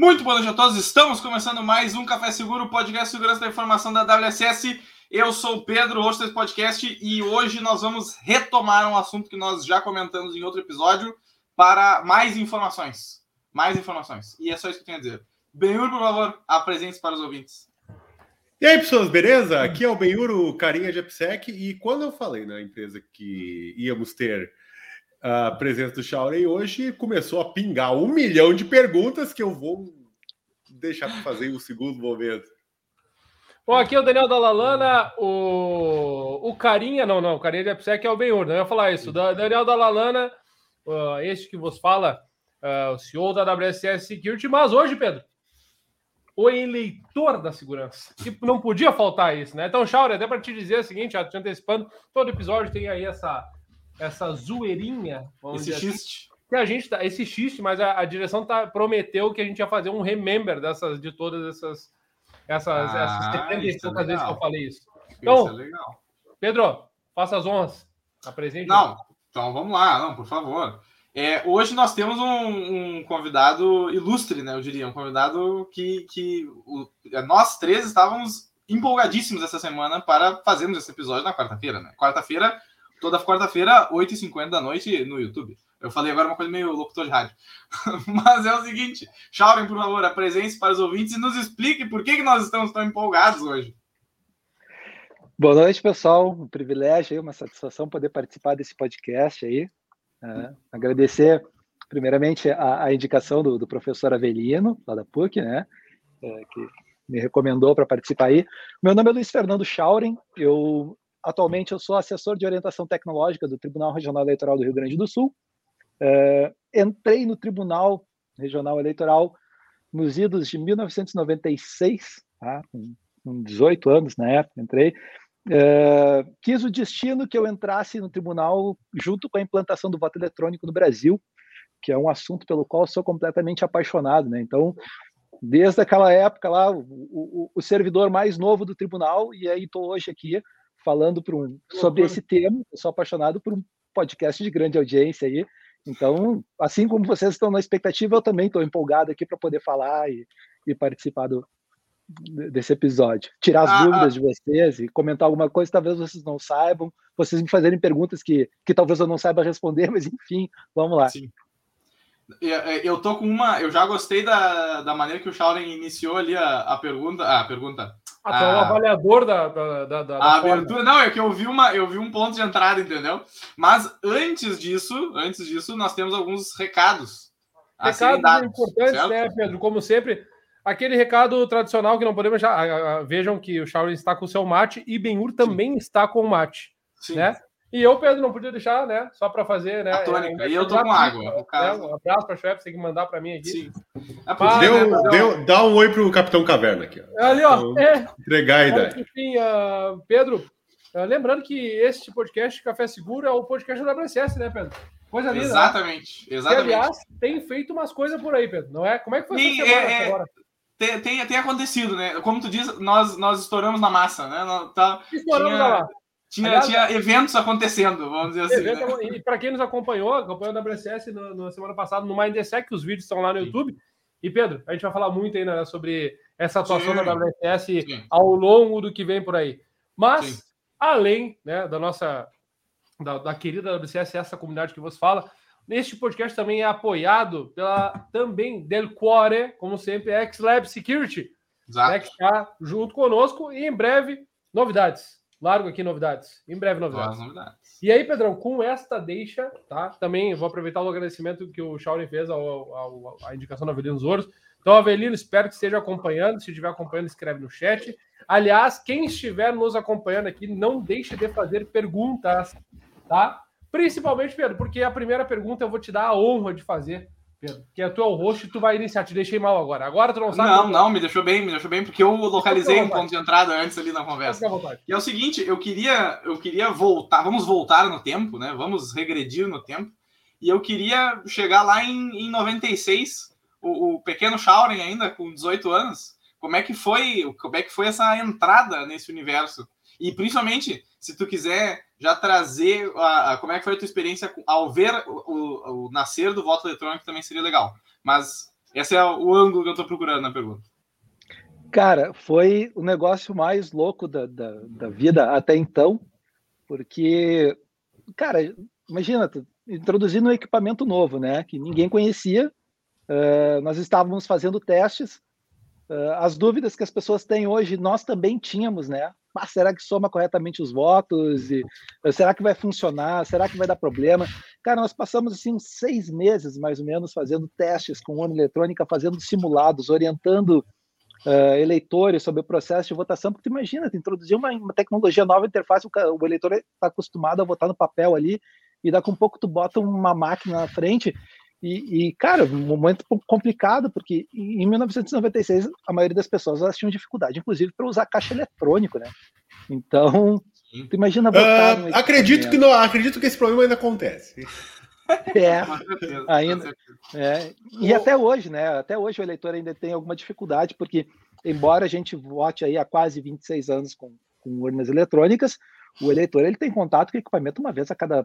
Muito boa noite a todos. Estamos começando mais um Café Seguro, podcast Segurança da Informação da WSS. Eu sou o Pedro, host desse podcast, e hoje nós vamos retomar um assunto que nós já comentamos em outro episódio para mais informações. Mais informações. E é só isso que eu tenho a dizer. Benhur, por favor, apresente-se para os ouvintes. E aí, pessoas, beleza? Aqui é o Benhuro, carinha de AppSec, e quando eu falei na empresa que íamos ter a presença do Shaolin hoje, começou a pingar um milhão de perguntas que eu vou deixar para fazer em um segundo momento. Bom, aqui é o Daniel Dalalana, o, o carinha, não, não, o carinha de AppSec é o Benhur, não ia falar isso. Da, Daniel Dalalana, uh, este que vos fala, uh, o CEO da WSS Security, mas hoje, Pedro, o eleitor da segurança. Que não podia faltar isso, né? Então, Shauri, até para te dizer o seguinte, já te antecipando, todo episódio tem aí essa essa zoeirinha, esse assim, xiste. que a gente tá, esse xiste, mas a, a, direção tá prometeu que a gente ia fazer um remember dessas de todas essas essas, ah, essas 70 é vezes que eu falei isso. Então, isso é Pedro, faça as honras. Apresente. Não, então vamos lá, não, por favor. É, hoje nós temos um, um, convidado ilustre, né? Eu diria, um convidado que, que o, nós três estávamos empolgadíssimos essa semana para fazermos esse episódio na quarta-feira, né? Quarta-feira toda quarta-feira, 8h50 da noite, no YouTube. Eu falei agora uma coisa meio locutor de rádio. Mas é o seguinte, Shaurem, por favor, apresente para os ouvintes e nos explique por que, que nós estamos tão empolgados hoje. Boa noite, pessoal. Um privilégio, uma satisfação poder participar desse podcast aí. É, agradecer, primeiramente, a, a indicação do, do, professor Avelino, lá da PUC, né? É, que me recomendou para participar aí. Meu nome é Luiz Fernando Schauren, eu Atualmente, eu sou assessor de orientação tecnológica do Tribunal Regional Eleitoral do Rio Grande do Sul. É, entrei no Tribunal Regional Eleitoral nos idos de 1996, tá? com, com 18 anos na época, entrei. É, quis o destino que eu entrasse no tribunal junto com a implantação do voto eletrônico no Brasil, que é um assunto pelo qual sou completamente apaixonado. Né? Então, desde aquela época lá, o, o, o servidor mais novo do tribunal, e aí estou hoje aqui falando um, sobre esse tema. Eu sou apaixonado por um podcast de grande audiência aí. Então, assim como vocês estão na expectativa, eu também estou empolgado aqui para poder falar e, e participar do, desse episódio. Tirar as ah, dúvidas ah. de vocês e comentar alguma coisa que talvez vocês não saibam, vocês me fazerem perguntas que, que talvez eu não saiba responder, mas enfim, vamos lá. Sim. Eu tô com uma. Eu já gostei da, da maneira que o Shaolin iniciou ali a, a pergunta. A pergunta. Até ah, o avaliador da, da, da, da a abertura. Não, é que eu vi uma, eu vi um ponto de entrada, entendeu? Mas antes disso, antes disso, nós temos alguns recados. Recados dados, importantes, certo? né, Pedro? Como sempre, aquele recado tradicional que não podemos já. Vejam que o Shaolin está com o seu mate e Benhur também Sim. está com o mate. Sim. Né? E eu, Pedro, não podia deixar, né? Só para fazer, né? A tônica. É, e eu tô com água. Né? Um abraço para o chefe, tem que mandar para mim aqui. Sim. Ah, deu, né, deu, dá um oi pro Capitão Caverna aqui. Ó. Ali, ó. Então, é. Entregar a ideia. Enfim, uh, Pedro, uh, lembrando que este podcast Café Seguro é o podcast da WSS, né, Pedro? Coisa linda. Exatamente, né? exatamente. E, aliás, tem feito umas coisas por aí, Pedro. Não é? Como é que foi essa semana é, agora? Tem, tem, tem, acontecido, né? Como tu diz, nós, nós estouramos na massa, né? Tá, estouramos tinha... na massa. Tinha, Aliás, tinha eventos acontecendo, vamos dizer assim. Evento, né? E para quem nos acompanhou, acompanhou da WSS na semana passada no Mindsec, os vídeos estão lá no YouTube. E Pedro, a gente vai falar muito ainda né, sobre essa atuação sim, da WSS sim. ao longo do que vem por aí. Mas, sim. além né, da nossa, da, da querida WSS, essa comunidade que você fala, este podcast também é apoiado pela também Del Cuore, como sempre, X-Lab Security, né, que está junto conosco e em breve novidades. Largo aqui novidades. Em breve novidades. novidades. E aí, Pedrão, com esta deixa, tá? Também vou aproveitar o agradecimento que o Shaolin fez ao, ao, à indicação do Avelino Ouros. Então, Avelino, espero que esteja acompanhando. Se estiver acompanhando, escreve no chat. Aliás, quem estiver nos acompanhando aqui, não deixe de fazer perguntas, tá? Principalmente, Pedro, porque a primeira pergunta eu vou te dar a honra de fazer Pedro, que tu é o host e tu vai iniciar. Te deixei mal agora. Agora tu não sabe. Não, não, me deixou bem, me deixou bem, porque eu localizei um ponto de entrada antes ali na conversa. E é o seguinte, eu queria, eu queria voltar, vamos voltar no tempo, né? Vamos regredir no tempo. E eu queria chegar lá em, em 96, o, o pequeno Shauren ainda, com 18 anos. Como é que foi, como é que foi essa entrada nesse universo? E principalmente, se tu quiser já trazer a, a, como é que foi a tua experiência ao ver o, o, o, nascer do voto eletrônico também seria legal. Mas Esse é o ângulo que eu estou procurando na pergunta. Cara, foi o negócio mais louco da, da, da vida até então, porque, cara, imagina, introduzindo um equipamento novo, né, que ninguém conhecia, uh, nós estávamos fazendo testes, as dúvidas que as pessoas têm hoje, nós também tínhamos, né, ah, será que soma corretamente os votos? E, uh, será que vai funcionar? Será que vai dar problema? Cara, nós passamos, assim, seis meses, mais ou menos, fazendo testes com urna eletrônica, fazendo simulados, orientando uh, eleitores sobre o processo de votação, porque tu imagina, tu introduzir uma, uma tecnologia nova, interface, o, o eleitor está acostumado a votar no papel ali, e daqui a um pouco tu bota uma máquina na frente, e, e, cara, um momento complicado, porque em 1996 a maioria das pessoas elas tinham dificuldade, inclusive, para usar caixa eletrônico, né? Então, tu imagina votar. Uh, acredito que não, acredito que esse problema ainda acontece. É, ainda. É, e até hoje, né? Até hoje o eleitor ainda tem alguma dificuldade, porque, embora a gente vote aí há quase 26 anos com, com urnas eletrônicas, o eleitor ele tem contato com o equipamento uma vez a cada,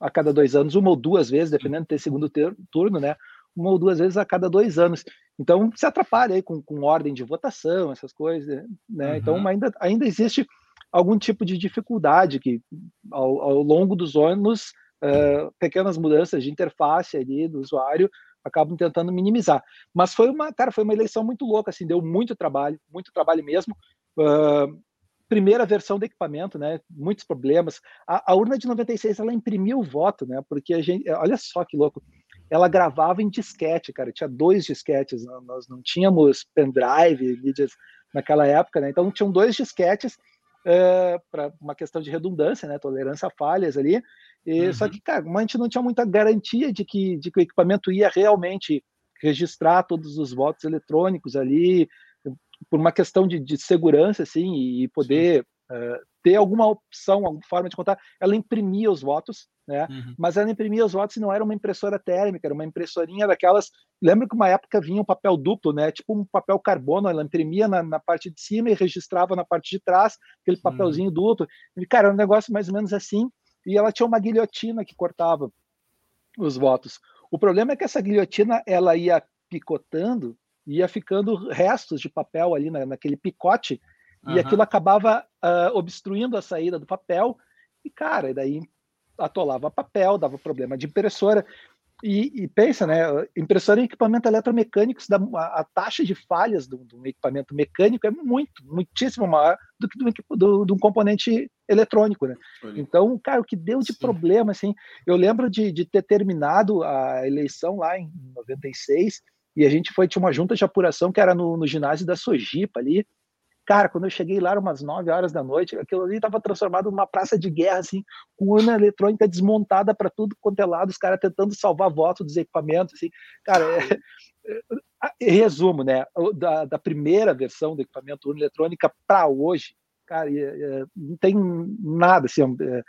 a cada dois anos, uma ou duas vezes, dependendo de ter segundo turno, né? Uma ou duas vezes a cada dois anos. Então, se atrapalha aí com, com ordem de votação, essas coisas, né? Então, uhum. Então, ainda, ainda existe algum tipo de dificuldade que, ao, ao longo dos anos, uh, pequenas mudanças de interface ali do usuário acabam tentando minimizar. Mas foi uma, cara, foi uma eleição muito louca, assim, deu muito trabalho, muito trabalho mesmo. Uh, primeira versão do equipamento, né? Muitos problemas. A, a, urna de 96 ela imprimiu o voto, né? Porque a gente, olha só que louco. Ela gravava em disquete, cara. Tinha dois disquetes. Nós não tínhamos pendrive, mídias naquela época, né? Então tinham dois disquetes uh, para uma questão de redundância, né? Tolerância a falhas ali. E, uhum. Só que, cara, a gente não tinha muita garantia de que, de que o equipamento ia realmente registrar todos os votos eletrônicos ali, por uma questão de, de segurança, assim, e poder uh, ter alguma opção, alguma forma de contar. Ela imprimia os votos, né? Uhum. Mas ela imprimia os votos e não era uma impressora térmica, era uma impressorinha daquelas. Lembra que uma época vinha um papel duplo, né? Tipo um papel carbono, ela imprimia na, na parte de cima e registrava na parte de trás, aquele papelzinho uhum. duplo. E, cara, era um negócio mais ou menos assim e ela tinha uma guilhotina que cortava os votos. O problema é que essa guilhotina ela ia picotando, ia ficando restos de papel ali na, naquele picote, uhum. e aquilo acabava uh, obstruindo a saída do papel, e cara, e daí atolava papel, dava problema de impressora. E, e, pensa, né? Impressora em equipamento eletromecânico, a, a, taxa de falhas de um equipamento mecânico é muito, muitíssimo maior do que do, do, de um componente eletrônico, né? Então, cara, o que deu de Sim. problema, assim, eu lembro de, de ter terminado a eleição lá em 96 e a gente foi, tinha uma junta de apuração que era no, no ginásio da Sojipa ali, Cara, quando eu cheguei lá, umas 9 horas da noite, aquilo ali estava transformado numa praça de guerra, assim, com urna eletrônica desmontada para tudo quanto é lado, os caras tentando salvar votos dos equipamentos, assim. Cara, é, é, resumo, né, da, da, primeira versão do equipamento urna eletrônica para hoje, cara, é, é, não tem nada, assim, é,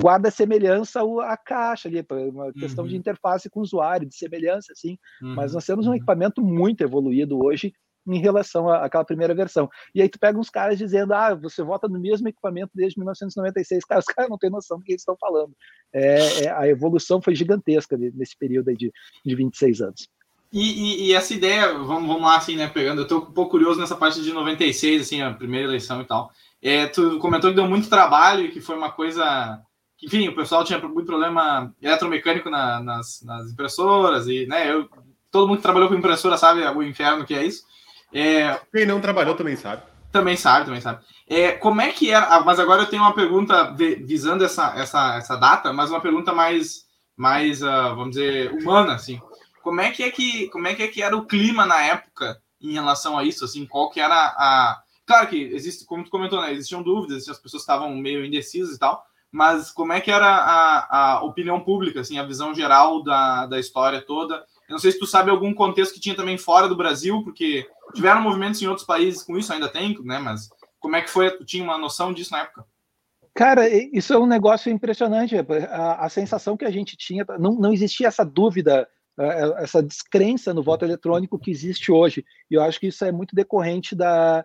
guarda semelhança à caixa ali, uma questão uhum. de interface com o usuário, de semelhança, assim, uhum. mas nós temos um uhum. equipamento muito evoluído hoje, em relação àquela primeira versão. E aí tu pega uns caras dizendo, ah, você vota no mesmo equipamento desde 1996. Cara, os caras não têm noção do que eles estão falando. É, é, a evolução foi gigantesca nesse período aí de, de 26 anos. E, e, e, essa ideia, vamos, vamos lá, assim, né, pegando, eu tô um pouco curioso nessa parte de 96, assim, a primeira eleição e tal. É, tu comentou que deu muito trabalho e que foi uma coisa... Enfim, o pessoal tinha muito problema eletromecânico na, nas, nas impressoras e, né, eu, todo mundo que trabalhou com impressora sabe o inferno que é isso. É, Quem não trabalhou também sabe. Também sabe, também sabe. É, como é que era? Ah, mas agora eu tenho uma pergunta visando essa, essa, essa data, mas uma pergunta mais, mais uh, vamos dizer, humana, assim. Como é que é que como é que, é que era o clima na época em relação a isso? Assim, qual que era a. Claro que existe, como tu comentou, né? Existiam dúvidas, as pessoas estavam meio indecisas e tal, mas como é que era a, a opinião pública, assim, a visão geral da, da história toda? Eu não sei se tu sabe algum contexto que tinha também fora do Brasil, porque tiveram movimentos em outros países com isso, ainda tem, né? Mas como é que foi? Tu tinha uma noção disso na época? Cara, isso é um negócio impressionante. A, a sensação que a gente tinha, não, não existia essa dúvida, essa descrença no voto eletrônico que existe hoje. E eu acho que isso é muito decorrente da,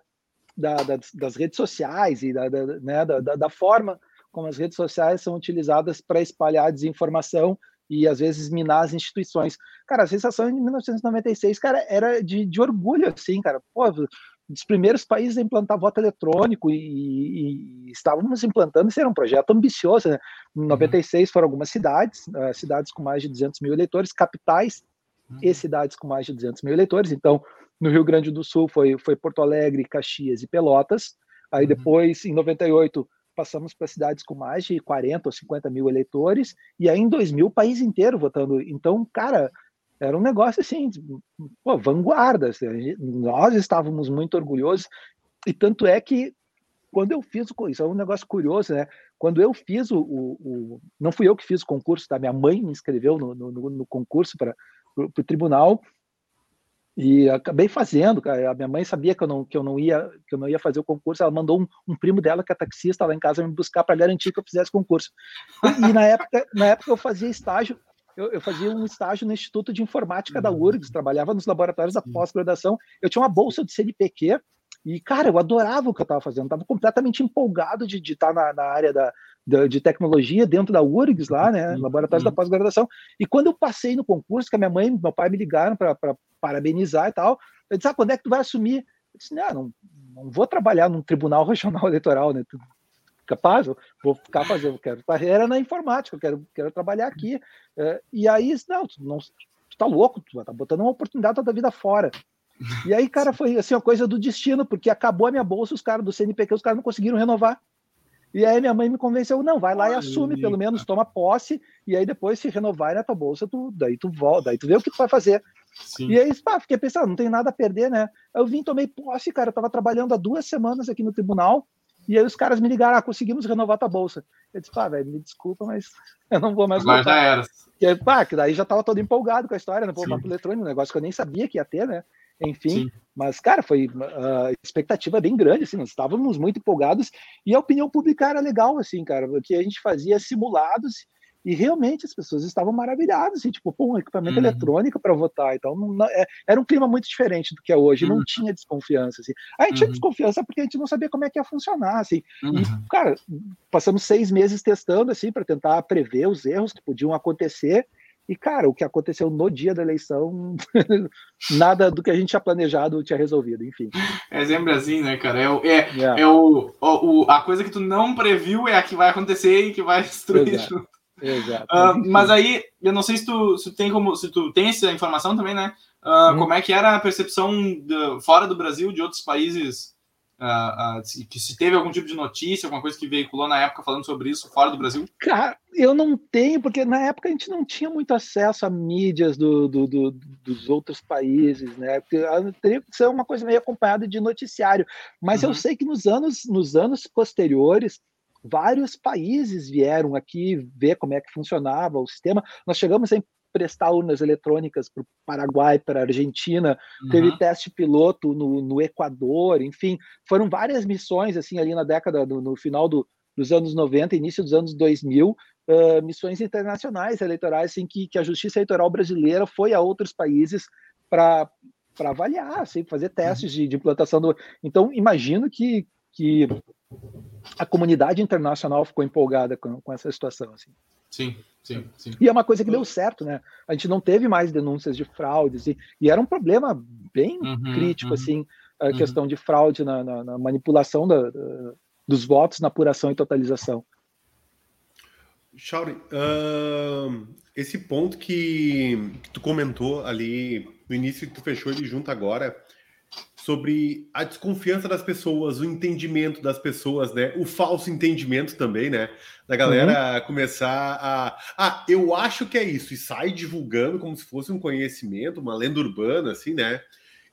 da, das, das, redes sociais e da, da, né, da, da, forma como as redes sociais são utilizadas para espalhar desinformação e às vezes minar as instituições. Cara, a sensação em 1996, cara, era de, de orgulho, assim, cara. Pô, dos primeiros países a implantar voto eletrônico e, e, e estávamos implantando, isso era um projeto ambicioso, né? Em 96 uhum. foram algumas cidades, uh, cidades com mais de 200 mil eleitores, capitais uhum. e cidades com mais de 200 mil eleitores. Então, no Rio Grande do Sul foi, foi Porto Alegre, Caxias e Pelotas. Aí uhum. depois, em 98, passamos para cidades com mais de 40 ou 50 mil eleitores, e aí em 2000 o país inteiro votando. Então, cara, era um negócio assim, pô, vanguarda. Assim, nós estávamos muito orgulhosos, e tanto é que quando eu fiz o isso é um negócio curioso, né? Quando eu fiz o, o, o não fui eu que fiz o concurso, tá? Minha mãe me inscreveu no, no, no concurso para o tribunal e acabei fazendo. A minha mãe sabia que eu não, que eu não ia que eu não ia fazer o concurso. Ela mandou um, um primo dela que é taxista lá em casa me buscar para garantir que eu fizesse concurso. E, na época, na época eu fazia estágio. Eu, eu, fazia um estágio no Instituto de Informática da URGS, trabalhava nos laboratórios da pós-graduação. Eu tinha uma bolsa de CNPq e, cara, eu adorava o que eu estava fazendo, estava completamente empolgado de, estar na, na área da, da, de tecnologia dentro da URGS lá, né, laboratórios da pós-graduação. E quando eu passei no concurso, que a minha mãe e meu pai me ligaram para parabenizar e tal, eu disse, ah, quando é que tu vai assumir? Eu disse, não, não, não vou trabalhar num tribunal regional eleitoral, né, capaz, eu vou ficar fazendo, quero carreira na informática, eu quero, quero trabalhar aqui. É, e aí, não, tu, não, tu tá louco, tu tá botando uma oportunidade da vida fora. E aí, cara, foi assim uma coisa do destino, porque acabou a minha bolsa, os caras do CNPq, os caras não conseguiram renovar. E aí minha mãe me convenceu, não, vai lá e assume, pelo menos toma posse, e aí depois se renovar na tua bolsa, tu, daí tu volta, daí tu vê o que tu vai fazer. Sim. E aí, pá, fiquei pensando, não tem nada a perder, né? Eu vim, tomei posse, cara, eu tava trabalhando há duas semanas aqui no tribunal, e aí os caras me ligaram, ah, conseguimos renovar tua bolsa. Eu disse, pá, velho, me desculpa, mas eu não vou mais Mas já era. E aí, pá, que daí já tava todo empolgado com a história, né? Pô, papo eletrônico, um negócio que eu nem sabia que ia ter, né? enfim. Sim. Mas, cara, foi uh, expectativa bem grande, assim, nós estávamos muito empolgados e a opinião pública era legal, assim, cara, porque a gente fazia simulados e realmente as pessoas estavam maravilhadas, assim, tipo, pô, um equipamento uhum. eletrônico para votar, então não, é, era um clima muito diferente do que é hoje, uhum. não tinha desconfiança, assim. A gente uhum. tinha desconfiança porque a gente não sabia como é que ia funcionar, assim. E, uhum. cara, passamos seis meses testando, assim, para tentar prever os erros que podiam acontecer e, cara, o que aconteceu no dia da eleição, nada do que a gente tinha planejado tinha resolvido, enfim. É sempre assim, né, cara? É, o, é, yeah. é o, o, a coisa que tu não previu é a que vai acontecer e que vai destruir. Exato. Exato. Uh, mas aí, eu não sei se tu, se tu tem como, se tu tem essa informação também, né? Uh, hum. Como é que era a percepção fora do Brasil de outros países Uh, que se teve algum tipo de notícia, alguma coisa que veiculou na época falando sobre isso fora do Brasil? Cara, eu não tenho, porque na época a gente não tinha muito acesso a mídias do, do, do, dos outros países, né? Ah, teria que ser uma coisa meio acompanhada de noticiário. Mas uhum. eu sei que nos anos, nos anos posteriores, vários países vieram aqui ver como é que funcionava o sistema. Nós chegamos a prestar urnas eletrônicas para o Paraguai, para a Argentina, uhum. teve teste piloto no, no, Equador, enfim, foram várias missões assim ali na década, no, no final do, dos anos 90, início dos anos 2000, uh, missões internacionais eleitorais em assim, que, que a Justiça Eleitoral brasileira foi a outros países para para avaliar, assim, fazer testes de, de implantação do. Então, imagino que, que a comunidade internacional ficou empolgada com, com essa situação. Assim. Sim, sim, sim. E é uma coisa que deu certo, né? A gente não teve mais denúncias de fraudes, e, e era um problema bem uhum, crítico, uhum, assim, a uhum. questão de fraude na, na, na manipulação da, da, dos votos, na apuração e totalização. Shauri, uh, esse ponto que, que, tu comentou ali no início, que tu fechou ele junto agora, sobre a desconfiança das pessoas, o entendimento das pessoas, né? O falso entendimento também, né? Da galera uhum. começar a. Ah, eu acho que é isso, e sai divulgando como se fosse um conhecimento, uma lenda urbana, assim, né?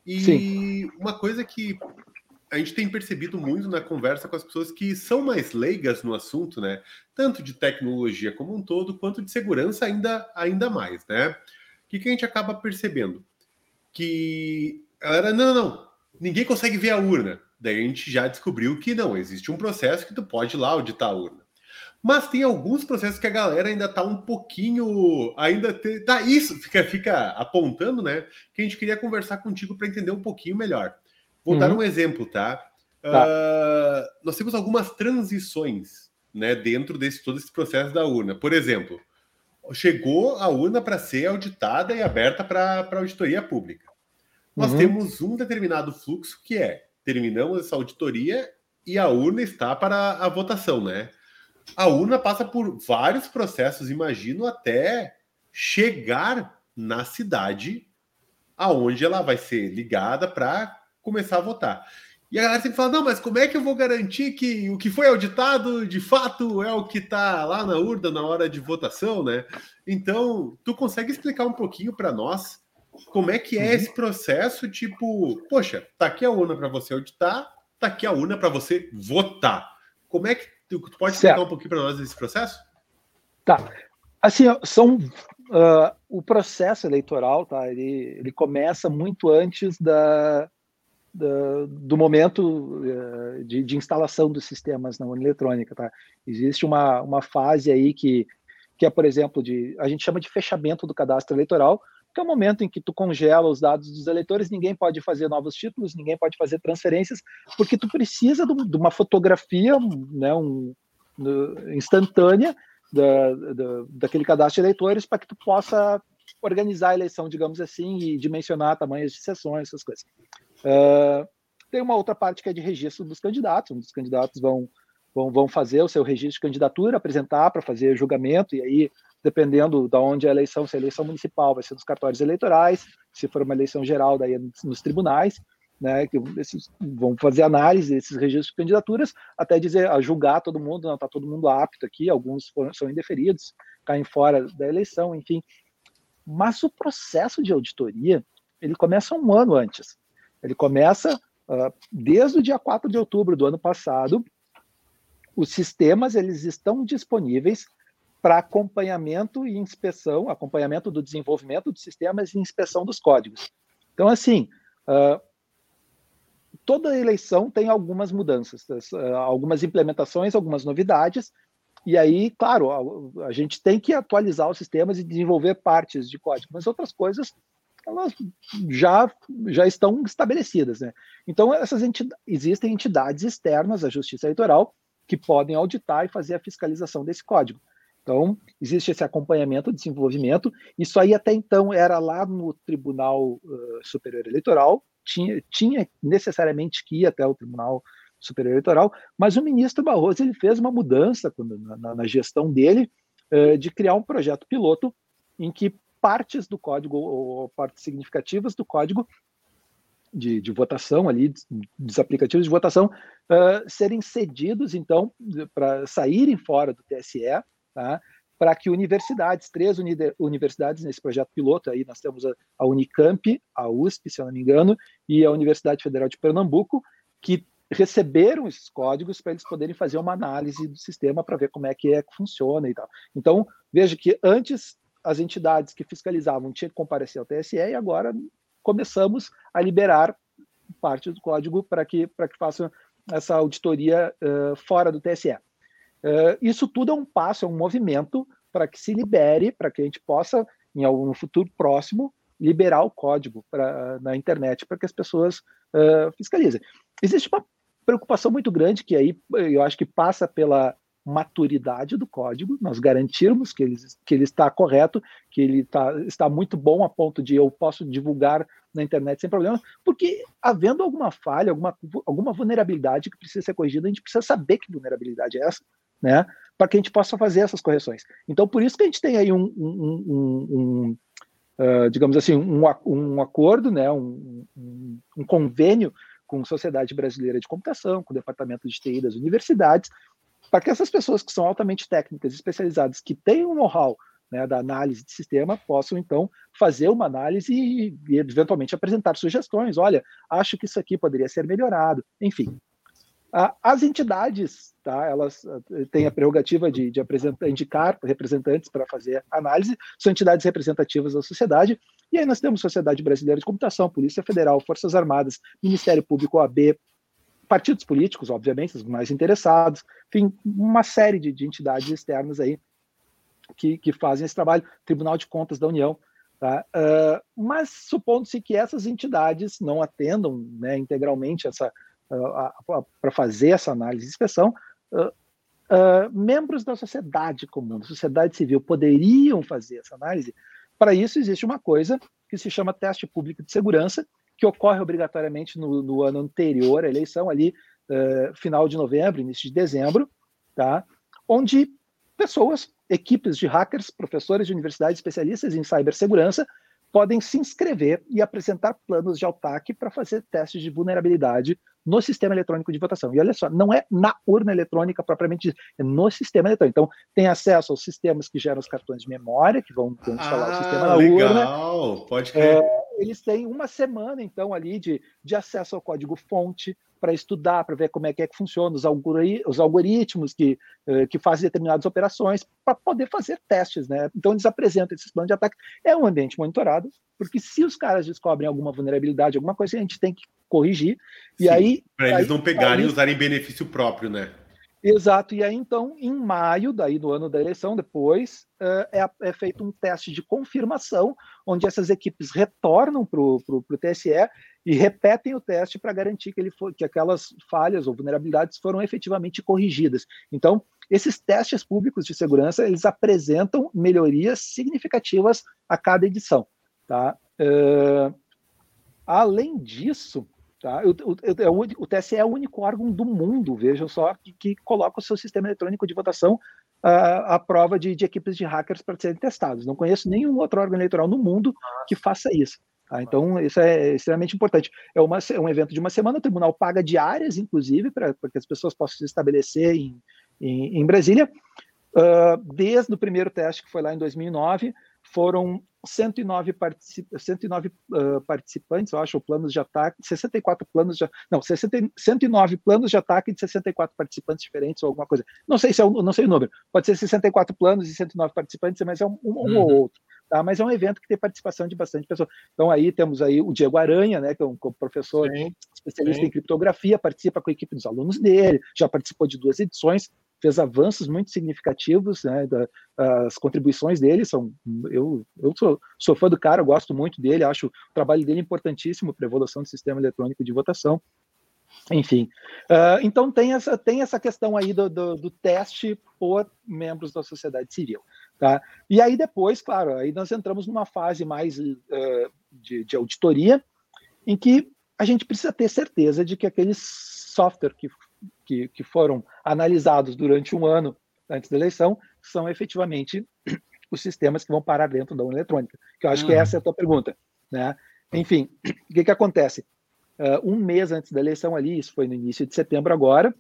E Sim. uma coisa que a gente tem percebido muito na conversa com as pessoas que são mais leigas no assunto, né? Tanto de tecnologia como um todo, quanto de segurança ainda, ainda mais, né? O que, que a gente acaba percebendo? Que a galera, não, não, não ninguém consegue ver a urna. Daí a gente já descobriu que não, existe um processo que tu pode ir lá auditar a urna. Mas tem alguns processos que a galera ainda tá um pouquinho. Ainda te, tá isso, fica, fica apontando, né? Que a gente queria conversar contigo para entender um pouquinho melhor. Vou uhum. dar um exemplo, tá? tá. Uh, nós temos algumas transições né, dentro desse todo esse processo da urna. Por exemplo, chegou a urna para ser auditada e aberta para auditoria pública. Nós uhum. temos um determinado fluxo que é terminamos essa auditoria e a urna está para a votação, né? A urna passa por vários processos, imagino, até chegar na cidade aonde ela vai ser ligada para começar a votar. E a galera sempre fala: não, mas como é que eu vou garantir que o que foi auditado de fato é o que está lá na urna na hora de votação, né? Então, tu consegue explicar um pouquinho para nós como é que é uhum. esse processo? Tipo, poxa, tá aqui a urna para você auditar, tá aqui a urna para você votar. Como é que tu, tu pode explicar certo. um pouquinho para nós esse processo? Tá. Assim, são uh, o processo eleitoral, tá? Ele, ele começa muito antes da, da do momento uh, de, de, instalação dos sistemas na urna eletrônica, tá? Existe uma, uma fase aí que, que é, por exemplo, de a gente chama de fechamento do cadastro eleitoral, que é o momento em que tu congela os dados dos eleitores, ninguém pode fazer novos títulos, ninguém pode fazer transferências, porque tu precisa de uma fotografia né, um, instantânea da, da, daquele cadastro de eleitores para que tu possa organizar a eleição, digamos assim, e dimensionar tamanhos de sessões, essas coisas. Uh, tem uma outra parte que é de registro dos candidatos, os candidatos vão, vão, vão fazer o seu registro de candidatura, apresentar para fazer julgamento, e aí dependendo de onde é a eleição, se é eleição municipal, vai ser nos cartórios eleitorais, se for uma eleição geral, daí é nos tribunais, né, que esses, vão fazer análise desses registros de candidaturas, até dizer, a julgar todo mundo, não está todo mundo apto aqui, alguns foram, são indeferidos, caem fora da eleição, enfim. Mas o processo de auditoria, ele começa um ano antes. Ele começa uh, desde o dia 4 de outubro do ano passado, os sistemas eles estão disponíveis para acompanhamento e inspeção, acompanhamento do desenvolvimento dos sistemas e inspeção dos códigos. Então, assim, uh, toda eleição tem algumas mudanças, uh, algumas implementações, algumas novidades, e aí, claro, a, a, gente tem que atualizar os sistemas e desenvolver partes de código, mas outras coisas elas já, já estão estabelecidas. Né? Então, essas entidades, existem entidades externas à Justiça Eleitoral que podem auditar e fazer a fiscalização desse código. Então, existe esse acompanhamento, desenvolvimento. Isso aí até então era lá no Tribunal uh, Superior Eleitoral, tinha, tinha necessariamente que ir até o Tribunal Superior Eleitoral, mas o ministro Barroso ele fez uma mudança quando, na, na, gestão dele uh, de criar um projeto piloto em que partes do código, ou partes significativas do código de, de, votação ali, dos aplicativos de votação, uh, serem cedidos, então, para saírem fora do TSE, tá? para que universidades, três uni universidades nesse projeto piloto, aí nós temos a, a, Unicamp, a USP, se eu não me engano, e a Universidade Federal de Pernambuco, que receberam esses códigos para eles poderem fazer uma análise do sistema para ver como é que é que funciona e tal. Então, veja que antes as entidades que fiscalizavam tinham que comparecer ao TSE e agora começamos a liberar parte do código para que, que façam essa auditoria uh, fora do TSE. Uh, isso tudo é um passo, é um movimento para que se libere, para que a gente possa, em algum futuro próximo, liberar o código pra, na internet para que as pessoas uh, fiscalizem. Existe uma preocupação muito grande que aí eu acho que passa pela maturidade do código, nós garantirmos que ele, que ele está correto, que ele tá, está muito bom a ponto de eu posso divulgar na internet sem problema, porque havendo alguma falha, alguma, alguma vulnerabilidade que precisa ser corrigida, a gente precisa saber que vulnerabilidade é essa, né? Para que a gente possa fazer essas correções. Então, por isso que a gente tem aí um, um, um, um uh, digamos assim, um, acordo, né? Um, convênio com a Sociedade Brasileira de Computação, com o Departamento de TI das universidades, para que essas pessoas que são altamente técnicas, especializadas, que têm um know-how né, da análise de sistema, possam então fazer uma análise e, e, eventualmente apresentar sugestões. Olha, acho que isso aqui poderia ser melhorado. Enfim, as entidades, tá, elas eh, têm a prerrogativa de, de indicar representantes para fazer análise, são entidades representativas da sociedade, e aí nós temos Sociedade Brasileira de Computação, Polícia Federal, Forças Armadas, Ministério Público, OAB, partidos políticos, obviamente, os mais interessados, enfim, uma série de, de entidades externas aí que, que, fazem esse trabalho, Tribunal de Contas da União, Tá? Uh, mas supondo-se que essas entidades não atendam né, integralmente essa, para fazer essa análise de inspeção, uh, membros da sociedade comum, da sociedade civil, poderiam fazer essa análise. Para isso, existe uma coisa que se chama teste público de segurança, que ocorre obrigatoriamente no, no ano anterior à eleição, ali, uh, final de novembro, início de dezembro, tá? onde pessoas, equipes de hackers, professores de universidades especialistas em cibersegurança, podem se inscrever e apresentar planos de ataque para fazer testes de vulnerabilidade no sistema eletrônico de votação. E olha só, não é na urna eletrônica propriamente dita, é no sistema eletrônico. Então, tem acesso aos sistemas que geram os cartões de memória, que vão instalar ah, o sistema na legal. urna. Pode crer. É, eles têm uma semana, então, ali de, de acesso ao código-fonte, para estudar, para ver como é que, é que funciona, os, algori os algoritmos que, uh, que fazem determinadas operações, para poder fazer testes. Né? Então, eles apresentam esses planos de ataque. É um ambiente monitorado, porque se os caras descobrem alguma vulnerabilidade, alguma coisa, a gente tem que corrigir. Sim, e aí. Para eles não pegarem e usarem benefício próprio, né? Exato, e aí então, em maio, daí do ano da eleição, depois, é, é feito um teste de confirmação, onde essas equipes retornam para o TSE e repetem o teste para garantir que, ele for, que aquelas falhas ou vulnerabilidades foram efetivamente corrigidas. Então, esses testes públicos de segurança, eles apresentam melhorias significativas a cada edição. Tá? Uh, além disso, Tá? O, o, o, o, TSE é o único órgão do mundo, vejam só, que, que coloca o seu sistema eletrônico de votação à, à prova de, de, equipes de hackers para serem testados. Não conheço nenhum outro órgão eleitoral no mundo que faça isso. Tá? Então, isso é extremamente importante. É, uma, é um evento de uma semana, o tribunal paga diárias, inclusive, para que as pessoas possam se estabelecer em, em, em Brasília. Uh, desde o primeiro teste, que foi lá em 2009, foram 109, particip... 109 uh, participantes, eu acho, planos de ataque, 64 planos de não, 60... 109 planos de ataque de 64 participantes diferentes ou alguma coisa. Não sei se é o, não sei o número. Pode ser 64 planos e 109 participantes, mas é um, um, um uhum. ou outro. Tá? Mas é um evento que tem participação de bastante pessoas. Então aí temos aí o Diego Aranha, né, que é um professor sim, especialista sim. em criptografia, participa com a equipe dos alunos dele, já participou de duas edições, fez avanços muito significativos, né, da, as contribuições dele são, eu, eu sou, sou fã do cara, gosto muito dele, acho o trabalho dele importantíssimo para a evolução do sistema eletrônico de votação, enfim, uh, então tem essa, tem essa questão aí do, do, do, teste por membros da sociedade civil, tá? E aí depois, claro, aí nós entramos numa fase mais uh, de, de auditoria, em que a gente precisa ter certeza de que aquele software que que, que foram analisados durante um ano antes da eleição são efetivamente os sistemas que vão parar dentro da urna eletrônica. Que eu acho que uhum. essa é a tua pergunta. Né? Enfim, o que, que acontece? Uh, um mês antes da eleição ali, isso foi no início de setembro agora,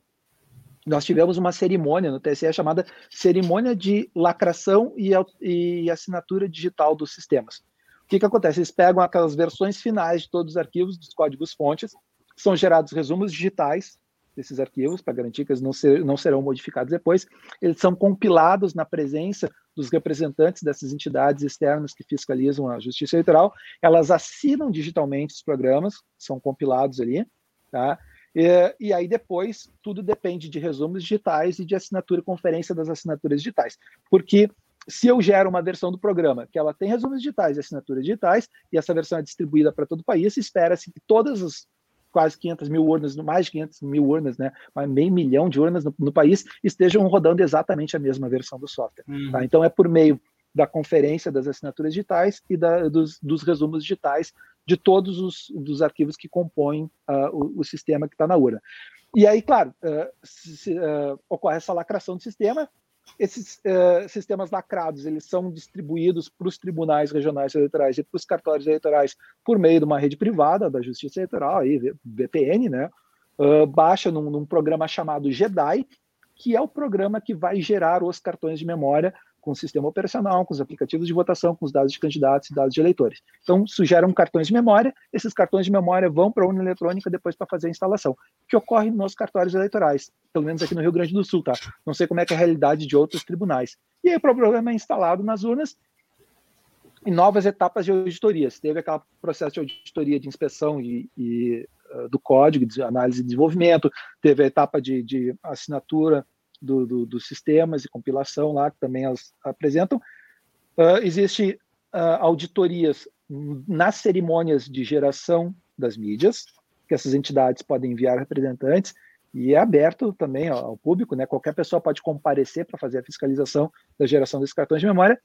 nós tivemos uma cerimônia no TSE chamada Cerimônia de Lacração e, e Assinatura Digital dos Sistemas. O que, que acontece? Eles pegam aquelas versões finais de todos os arquivos dos códigos-fontes, são gerados resumos digitais desses arquivos, para garantir que eles não, ser, não serão modificados depois. Eles são compilados na presença dos representantes dessas entidades externas que fiscalizam a justiça eleitoral. Elas assinam digitalmente os programas, são compilados ali, tá? E, e, aí depois tudo depende de resumos digitais e de assinatura e conferência das assinaturas digitais. Porque se eu gero uma versão do programa que ela tem resumos digitais e assinaturas digitais, e essa versão é distribuída para todo o país, espera-se que todas as quase 500 mil urnas, mais de 500 mil urnas, né, meio milhão de urnas no, no, país, estejam rodando exatamente a mesma versão do software. Uhum. Tá? Então, é por meio da conferência das assinaturas digitais e da, dos, dos, resumos digitais de todos os dos arquivos que compõem uh, o, o, sistema que está na urna. E aí, claro, uh, se, uh, ocorre essa lacração do sistema, esses uh, sistemas lacrados eles são distribuídos para os tribunais regionais eleitorais e para os cartórios eleitorais por meio de uma rede privada da Justiça Eleitoral, aí, VPN, né? Uh, baixa num, num programa chamado JEDI, que é o programa que vai gerar os cartões de memória com o sistema operacional, com os aplicativos de votação, com os dados de candidatos e dados de eleitores. Então, sugeram cartões de memória, esses cartões de memória vão para a urna eletrônica depois para fazer a instalação, o que ocorre nos cartórios eleitorais, pelo menos aqui no Rio Grande do Sul, tá? Não sei como é, é a realidade de outros tribunais. E aí o problema é instalado nas urnas em novas etapas de auditorias. Teve aquele processo de auditoria de inspeção e, e uh, do código, de análise e desenvolvimento, teve a etapa de, de assinatura do, do, dos sistemas e compilação lá, que também elas apresentam. Uh, existe uh, auditorias nas cerimônias de geração das mídias, que essas entidades podem enviar representantes, e é aberto também ao público, né? Qualquer pessoa pode comparecer para fazer a fiscalização da geração desses cartões de memória.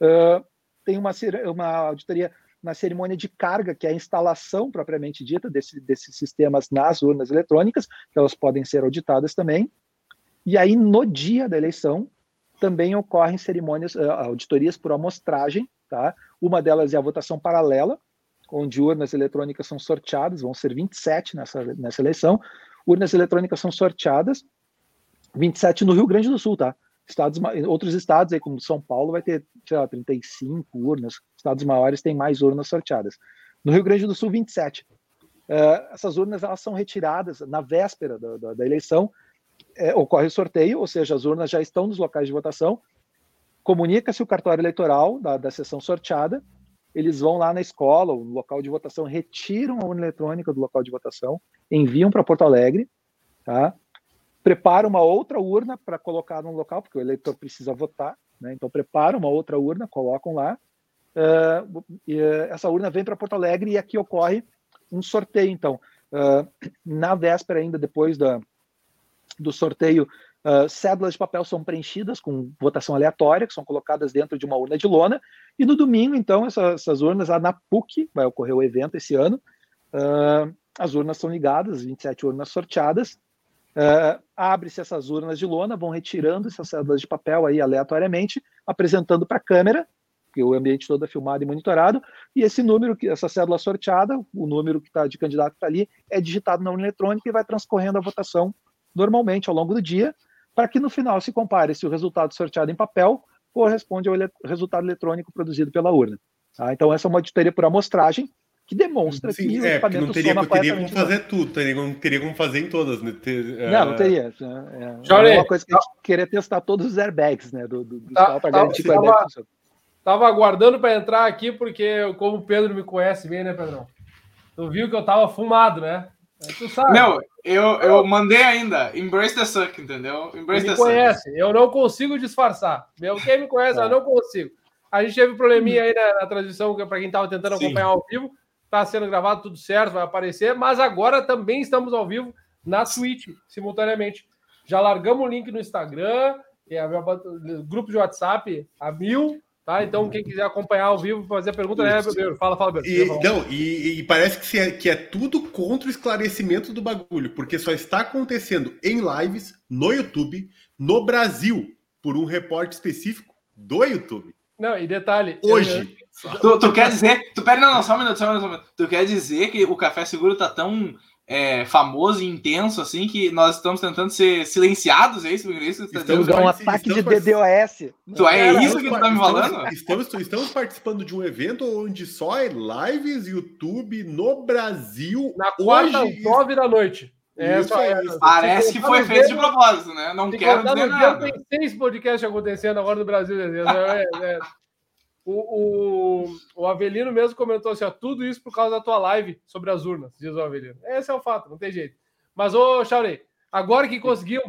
Uh, tem uma, uma auditoria na cerimônia de carga, que é a instalação propriamente dita desse, desses sistemas nas urnas eletrônicas, que elas podem ser auditadas também. E aí, no dia da eleição, também ocorrem cerimônias, uh, auditorias por amostragem, tá? Uma delas é a votação paralela, onde urnas eletrônicas são sorteadas, vão ser 27 nessa, nessa eleição. Urnas eletrônicas são sorteadas, 27 no Rio Grande do Sul, tá? Estados, outros estados, aí, como São Paulo, vai ter, sei lá, 35 urnas. Estados maiores têm mais urnas sorteadas. No Rio Grande do Sul, 27. Uh, é, essas urnas elas são retiradas na véspera da, da, da eleição. É, ocorre o sorteio, ou seja, as urnas já estão nos locais de votação. Comunica-se o cartório eleitoral da, da sessão sorteada. Eles vão lá na escola, no local de votação, retiram a urna eletrônica do local de votação, enviam para Porto Alegre, tá? prepara uma outra urna para colocar no local, porque o eleitor precisa votar, né? então prepara uma outra urna, colocam lá, uh, e, uh, essa urna vem para Porto Alegre e aqui ocorre um sorteio, então, uh, na véspera ainda, depois da, do sorteio, cédulas de papel são preenchidas com votação aleatória, que são colocadas dentro de uma urna de lona, e no domingo, então, essa, essas urnas, a na PUC, vai ocorrer o evento esse ano, as urnas são ligadas, 27 urnas sorteadas, Uh, Abre-se essas urnas de lona, vão retirando essas cédulas de papel aí aleatoriamente, apresentando para a câmera, que o ambiente todo é filmado e monitorado, e esse número, essa cédula sorteada, o número que está de candidato que está ali, é digitado na urna eletrônica e vai transcorrendo a votação normalmente ao longo do dia, para que no final se compare se o resultado sorteado em papel corresponde ao ele resultado eletrônico produzido pela urna. Tá? Então, essa é uma auditoria por amostragem, que demonstra Sim, que o é, equipamento não teria, soma teria como fazer tudo, teria, não teria como fazer em todas. Né? Ter, é, não, não teria. É, é uma coisa que a gente queria testar todos os airbags, né? Do, do, do tá, tá, garantir o airbag funciona. Tava aguardando para entrar aqui, porque como o Pedro me conhece bem, né, Pedrão? Tu viu que eu tava fumado, né? Sabe. Meu, eu, eu mandei ainda. Embrace the suck, entendeu? Embrace me conhece. Suck. Eu não consigo disfarçar. Meu, quem me conhece, é. eu não consigo. A gente teve um probleminha aí na, na transmissão, para quem tava tentando Sim. acompanhar ao vivo está sendo gravado, tudo certo, vai aparecer, mas agora também estamos ao vivo na Twitch, simultaneamente. Já largamos o link no Instagram, é a grupo de WhatsApp a mil, tá? Então, quem quiser acompanhar ao vivo, fazer a pergunta, né, Bebeiro? Fala, fala, Bebeiro. E, não, e, e, parece que, é, que é tudo contra o esclarecimento do bagulho, porque só está acontecendo em lives no YouTube, no Brasil, por um repórter específico do YouTube. Não, e detalhe. Hoje. Tu, tu quer dizer. Tu, pera, não, não, só um minuto, só um minuto. Tu quer dizer que o Café Seguro tá tão é, famoso e intenso assim que nós estamos tentando ser silenciados, é isso? É isso que tá estamos um ataque de DDoS. Tu, é isso que tu tá me falando? Estamos, estamos participando de um evento onde só é lives YouTube no Brasil. Na quarta, hoje... nove da noite. É, isso, é, Parece que foi feito de propósito, né? Não quero dizer nada. Tem seis podcasts acontecendo agora no Brasil. é, é. O, o, o, Avelino mesmo comentou assim: ó, tudo isso por causa da tua live sobre as urnas, diz o Avelino. Esse é o fato, não tem jeito. Mas, ô, Chaurei, agora que conseguiu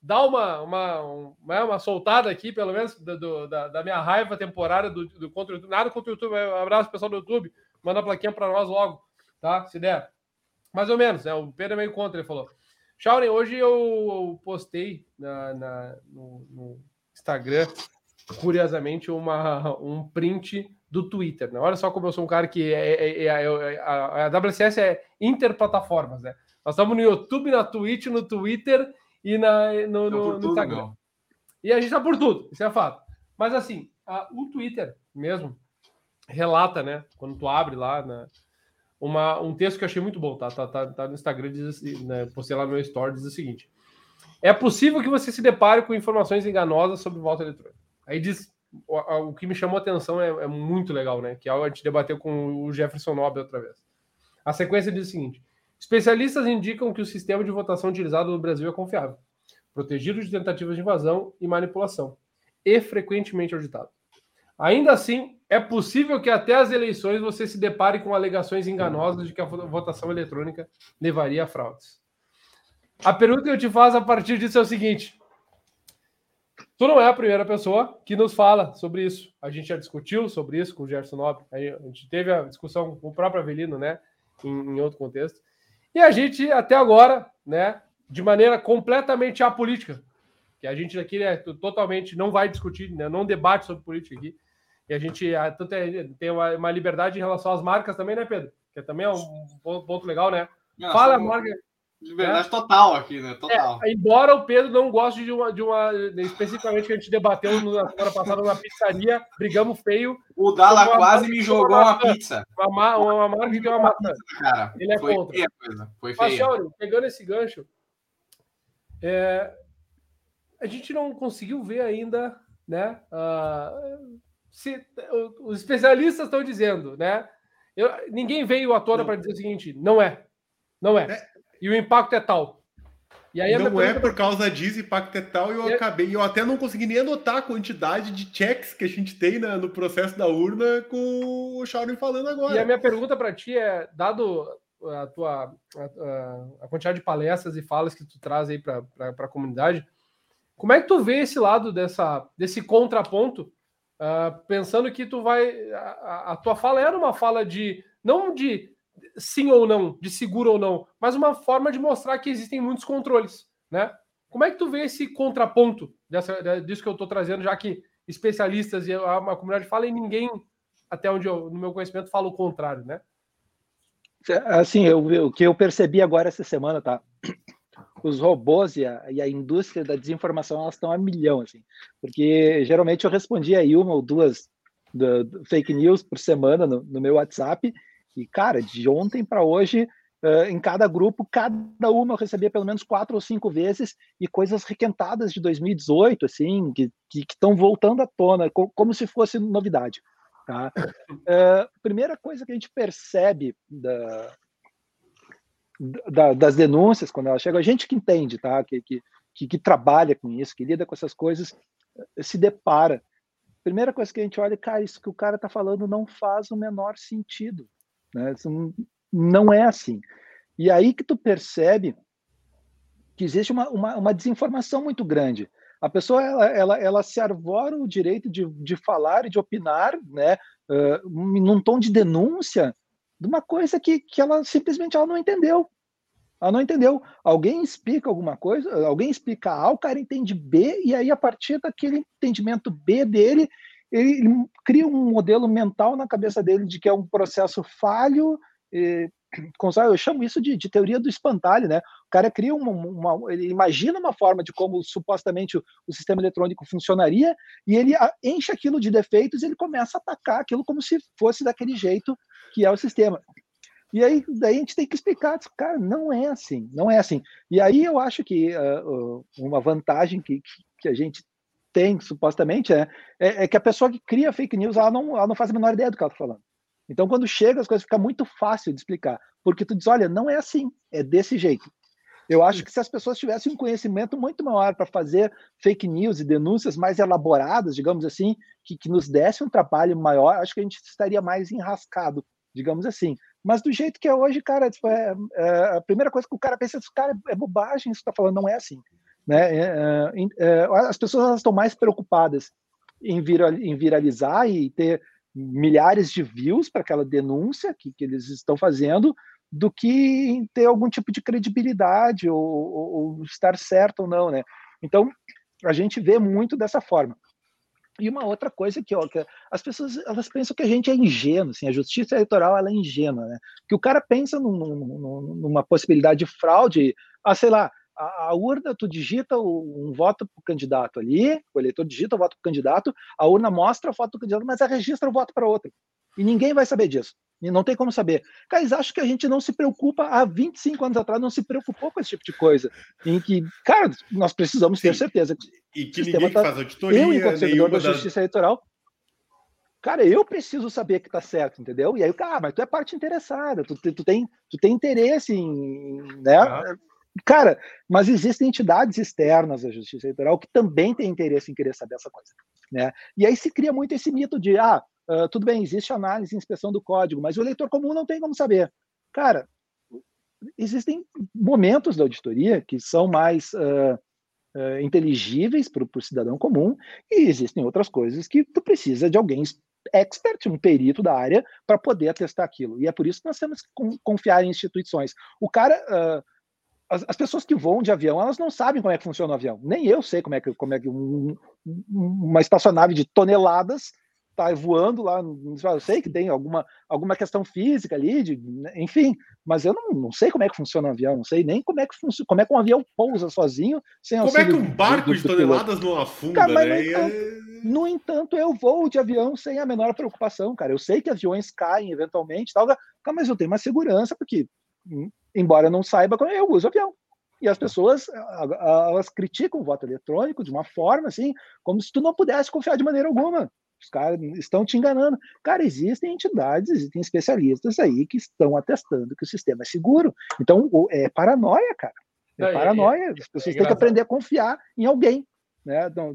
dar uma, uma, uma, né, uma soltada aqui, pelo menos, do, da, da, minha raiva temporária do, do contra o YouTube, nada contra o YouTube, um abraço pessoal do YouTube, manda a plaquinha para nós logo, tá? Se der. Mais ou menos, né? O Pedro é meio contra, ele falou. Shawnee, hoje eu postei na, na no, no Instagram curiosamente, uma, um print do Twitter. Né? Olha só como eu sou um cara que é, é, é, é a, a, WCS é interplataformas, né? Nós estamos no YouTube, na Twitch, no Twitter e na, no, no, no Instagram. Não. E a gente está por tudo, isso é fato. Mas assim, a, o Twitter mesmo relata, né? Quando tu abre lá na, uma, um texto que eu achei muito bom, tá? Tá, tá, tá no Instagram, diz assim, né? Postei lá no meu story, diz o seguinte: É possível que você se depare com informações enganosas sobre voto eletrônico. Aí diz. O, o que me chamou a atenção é, é, muito legal, né? Que é a gente debateu com o Jefferson Nobre outra vez. A sequência diz o seguinte: especialistas indicam que o sistema de votação utilizado no Brasil é confiável, protegido de tentativas de invasão e manipulação, e frequentemente auditado. Ainda assim, é possível que até as eleições você se depare com alegações enganosas de que a votação eletrônica levaria a fraudes. A pergunta que eu te faço a partir disso é o seguinte: Tu não é a primeira pessoa que nos fala sobre isso. A gente já discutiu sobre isso com o Gerson Nobre. A gente teve a discussão com o próprio Avelino, né? Em, em, outro contexto. E a gente, até agora, né? de maneira completamente apolítica, que a gente aqui é totalmente não vai discutir, né, não debate sobre política aqui. E a gente tanto é, tem uma, uma, liberdade em relação às marcas também, né, Pedro? Que também é um ponto legal, né? Não, Fala, marca. Liberdade é. total aqui, né? Total. É, embora o Pedro não goste de uma, de uma. Especificamente que a gente debateu na semana passada na pizzaria, brigamos feio. O Dala quase me jogou uma, pizza. Uma, uma, uma marca que é uma maçã. Cara, Ele é foi contra. Feia coisa. Foi. Mas, Shauri, pegando esse gancho, é, a gente não conseguiu ver ainda, né? Uh, se, os especialistas estão dizendo, né? Eu, ninguém veio à tona para dizer o seguinte: não é. Não é. é. E o impacto é tal. E aí não é por causa disso, impacto é tal, e eu é... acabei, eu até não consegui nem anotar a quantidade de checks que a gente tem na, no processo da urna com o Sharon falando agora. E a minha pergunta para ti é, dado a tua a, a, quantidade de palestras e falas que tu traz aí para a comunidade, como é que tu vê esse lado dessa, desse contraponto, uh, pensando que tu vai. A, a, tua fala era uma fala de. não de sim ou não, de seguro ou não, mas uma forma de mostrar que existem muitos controles, né? Como é que tu vê esse contraponto dessa, disso que eu estou trazendo, já que especialistas e a, a comunidade fala e ninguém, até onde eu, no meu conhecimento, fala o contrário, né? Assim, eu, o que eu percebi agora essa semana, tá? Os robôs e a, e a indústria da desinformação, elas estão a milhão, assim. Porque geralmente eu respondia aí uma ou duas do, do fake news por semana no, no meu WhatsApp e, cara, de ontem para hoje, uh, em cada grupo, cada uma eu recebia pelo menos quatro ou cinco vezes e coisas requentadas de 2018, assim, que estão voltando à tona, co como se fosse novidade. Tá? Uh, primeira coisa que a gente percebe da, da, das denúncias quando ela chega, a gente que entende, tá? que, que, que, que trabalha com isso, que lida com essas coisas, se depara primeira coisa que a gente olha, cara, isso que o cara está falando não faz o menor sentido. Né? Isso não é assim. E aí que tu percebe que existe uma, uma, uma desinformação muito grande. A pessoa ela, ela, ela, se arvora o direito de, de falar e de opinar, né, uh, num tom de denúncia de uma coisa que, que ela simplesmente ela não entendeu. Ela não entendeu. Alguém explica alguma coisa, alguém explica A, o cara entende B, e aí a partir daquele entendimento B dele, ele, ele cria um modelo mental na cabeça dele de que é um processo falho. E, eu chamo isso de, de, teoria do espantalho, né? O cara cria uma, uma, ele imagina uma forma de como supostamente o, o sistema eletrônico funcionaria e ele enche aquilo de defeitos e ele começa a atacar aquilo como se fosse daquele jeito que é o sistema. E aí daí a gente tem que explicar, cara, não é assim, não é assim. E aí eu acho que uh, uma vantagem que, que a gente tem, supostamente, é, é, é, que a pessoa que cria fake news, ela não, ela não faz a menor ideia do que ela está falando. Então, quando chega, as coisas ficam muito fácil de explicar, porque tu diz, olha, não é assim, é desse jeito. Eu acho que se as pessoas tivessem um conhecimento muito maior para fazer fake news e denúncias mais elaboradas, digamos assim, que, que nos desse um trabalho maior, acho que a gente estaria mais enrascado, digamos assim. Mas do jeito que é hoje, cara, tipo, é, é, a primeira coisa que o cara pensa, cara, é bobagem isso que está falando, não é assim. Né? É, é, é, as pessoas estão mais preocupadas em, viral, em viralizar e ter milhares de views para aquela denúncia que, que, eles estão fazendo do que em ter algum tipo de credibilidade ou, ou, ou estar certo ou não, né? Então a gente vê muito dessa forma. E uma outra coisa que, ó, que as pessoas elas pensam que a gente é ingênuo, assim, a justiça eleitoral ela é ingênua, né? Que o cara pensa num, num, numa possibilidade de fraude, ah, sei lá, a, a urna, tu digita um voto para o candidato ali, o eleitor digita o voto para o candidato, a urna mostra a foto do candidato, mas ela registra o voto para outro. E ninguém vai saber disso. E não tem como saber. Cara, acham que a gente não se preocupa, há 25 anos atrás, não se preocupou com esse tipo de coisa. Em que, cara, nós precisamos ter Sim. certeza. E que ninguém tá... faz auditoria, Eu, enquanto servidor da Justiça Eleitoral, cara, eu preciso saber que tá certo, entendeu? E aí, cara, mas tu é parte interessada, tu, tu, tem, tu tem interesse em, né? Ah. Cara, mas existem entidades externas à justiça eleitoral que também têm interesse em querer saber essa coisa. Né? E aí se cria muito esse mito de, ah, uh, tudo bem, existe análise e inspeção do código, mas o eleitor comum não tem como saber. Cara, existem momentos da auditoria que são mais uh, uh, inteligíveis para o cidadão comum e existem outras coisas que tu precisa de alguém expert, um perito da área, para poder atestar aquilo. E é por isso que nós temos que confiar em instituições. O cara as, as, pessoas que voam de avião, elas não sabem como é que funciona o avião. Nem eu sei como é que, como é que um, uma espaçonave de toneladas está voando lá. Eu sei que tem alguma, alguma questão física ali, de, enfim, mas eu não, não sei como é que funciona um avião, não sei nem como é que funciona, como é que um avião pousa sozinho sem Como é que um barco do, do, do de toneladas não afunda, cara, né? No entanto, é... no entanto, eu vou de avião sem a menor preocupação, cara. Eu sei que aviões caem eventualmente, tal, mas eu tenho uma segurança porque hum, embora eu não saiba como eu uso avião. E as pessoas, elas criticam o voto eletrônico de uma forma assim, como se tu não pudesse confiar de maneira alguma. Os caras estão te enganando. Cara, existem entidades, existem especialistas aí que estão atestando que o sistema é seguro. Então, é paranoia, cara. É paranoia. As pessoas é têm que aprender a confiar em alguém. Né? Então,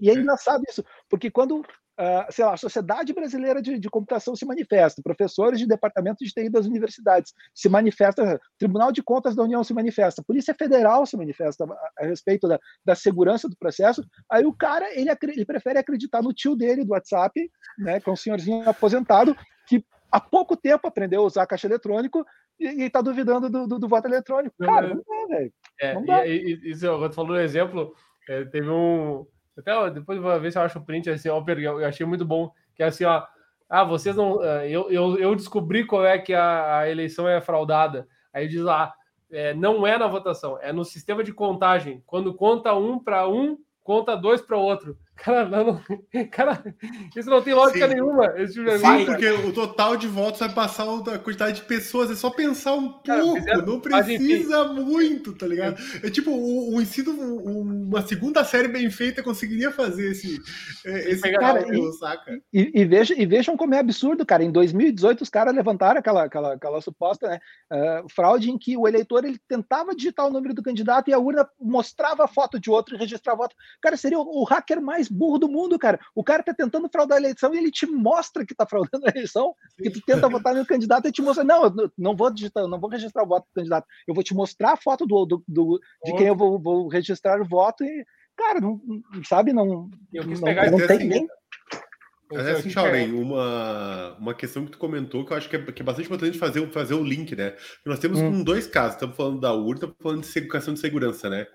e é engraçado isso, porque quando uh, sei lá, a Sociedade Brasileira de, de, Computação se manifesta, professores de departamento de TI das universidades se manifesta, Tribunal de Contas da União se manifesta, Polícia Federal se manifesta a, a respeito da, da, segurança do processo. Aí o cara ele, ele prefere acreditar no tio dele do WhatsApp, né, que é um senhorzinho aposentado que há pouco tempo aprendeu a usar caixa eletrônico e está duvidando do, do, do, voto eletrônico. Cara, não dá, velho. É, não dá. E, e, isso, quando falou um exemplo, é, teve um, até depois vou ver se eu acho o print assim, ó, eu achei muito bom, que é assim, ó. Ah, vocês não. Eh, eu, eu, eu descobri qual é que a, a eleição é fraudada. Aí diz lá, é, não é na votação, é no sistema de contagem. Quando conta um para um, conta dois para outro. Cara, não, cara, isso não tem lógica Sim. nenhuma. Esse tipo Sim, porque o total de votos vai passar a quantidade de pessoas. É só pensar um pouco, cara, não precisa muito, tá ligado? É tipo, o, o ensino, uma segunda série bem feita conseguiria fazer esse, é, esse cara, e, saca? E, e, vejam, e vejam como é absurdo, cara. Em 2018, os caras levantaram aquela, aquela, aquela suposta né, uh, fraude em que o eleitor ele tentava digitar o número do candidato e a urna mostrava a foto de outro e registrava voto. Cara, seria o, o hacker mais mais burro do mundo, cara. O cara tá tentando fraudar a eleição e ele te mostra que tá fraudando a eleição, que tu tenta votar no candidato e te mostra, não, eu não vou digitar, não vou registrar o voto do candidato, eu vou te mostrar a foto do, do, do de quem eu vou, vou, registrar o voto e, cara, não, sabe, não, eu quis não, pegar não, tem nem... Mas é assim, Shaolin, uma, uma questão que tu comentou que eu acho que é, que é bastante importante fazer, fazer o link, né? Nós temos hum. dois casos, estamos falando da UR, estamos falando de educação de segurança, né?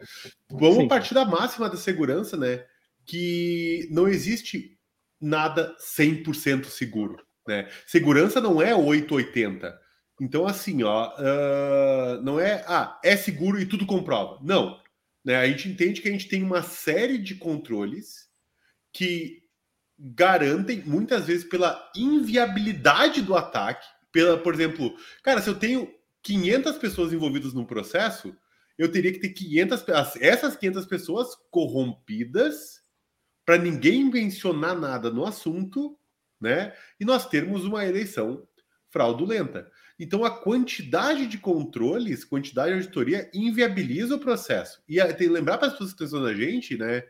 Vamos Sim. partir da máxima da segurança, né? Que não existe nada 100% seguro. Né? Segurança não é 880. Então, assim, ó, uh, não é, ah, é seguro e tudo comprova. Não. Né? A gente entende que a gente tem uma série de controles que garantem, muitas vezes, pela inviabilidade do ataque, pela, por exemplo, cara, se eu tenho 500 pessoas envolvidas num processo, eu teria que ter 500, essas 500 pessoas corrompidas para ninguém mencionar nada no assunto, né? E nós termos uma eleição fraudulenta. Então, a quantidade de controles, quantidade de auditoria inviabiliza o processo. E tem que lembrar para as pessoas que estão a gente, né?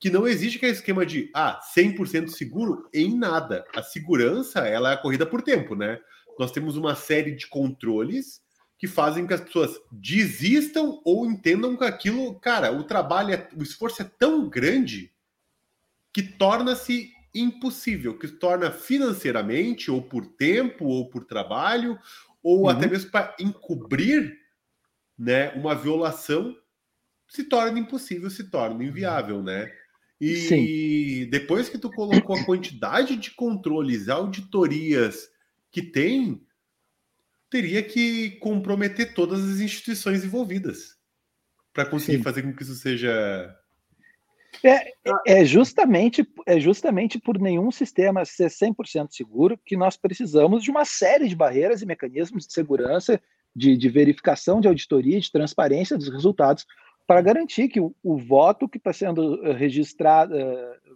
Que não existe aquele esquema de ah, 100% seguro em nada. A segurança ela é corrida por tempo, né? Nós temos uma série de controles que fazem que as pessoas desistam ou entendam que aquilo, cara, o trabalho, é, o esforço é tão grande que torna-se impossível, que torna financeiramente, ou por tempo, ou por trabalho, ou uhum. até mesmo para encobrir né, uma violação, se torna impossível, se torna inviável, né? E Sim. depois que tu colocou a quantidade de controles, auditorias que tem, teria que comprometer todas as instituições envolvidas para conseguir Sim. fazer com que isso seja é, é, justamente, é justamente por nenhum sistema ser 100% seguro que nós precisamos de uma série de barreiras e mecanismos de segurança, de, de verificação, de auditoria, de transparência dos resultados, para garantir que o, o voto que está sendo eh, registrado,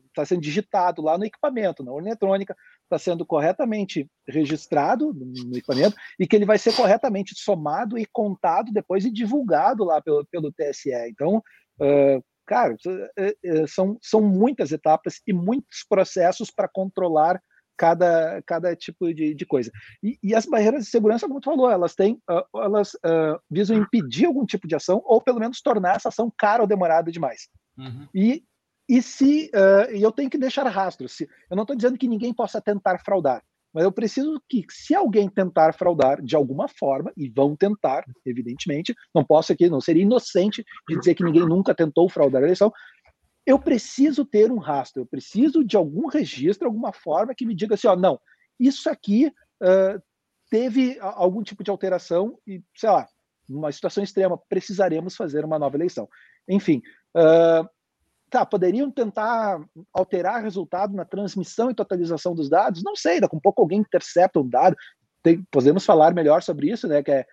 está eh, sendo digitado lá no equipamento, na urna eletrônica, está sendo corretamente registrado no equipamento e que ele vai ser corretamente somado e contado depois e divulgado lá pelo, pelo TSE. Então, uh, Cara, é, é, são, são muitas etapas e muitos processos para controlar cada, cada tipo de, de coisa. E, e, as barreiras de segurança, como tu falou, elas têm, uh, elas uh, visam impedir algum tipo de ação ou pelo menos tornar essa ação cara ou demorada demais. Uhum. E, e se uh, eu tenho que deixar rastros, se, eu não estou dizendo que ninguém possa tentar fraudar, Mas eu preciso que, se alguém tentar fraudar de alguma forma, e vão tentar, evidentemente, não posso aqui, não seria inocente de dizer que ninguém nunca tentou fraudar a eleição, eu preciso ter um rastro, eu preciso de algum registro, alguma forma que me diga assim, ó, não, isso aqui uh, teve algum tipo de alteração e, sei lá, numa situação extrema, precisaremos fazer uma nova eleição. Enfim, uh, tá, poderiam tentar alterar resultado na transmissão e totalização dos dados? Não sei, daqui a um pouco alguém intercepta um dado. Tem, podemos falar melhor sobre isso, né? Que é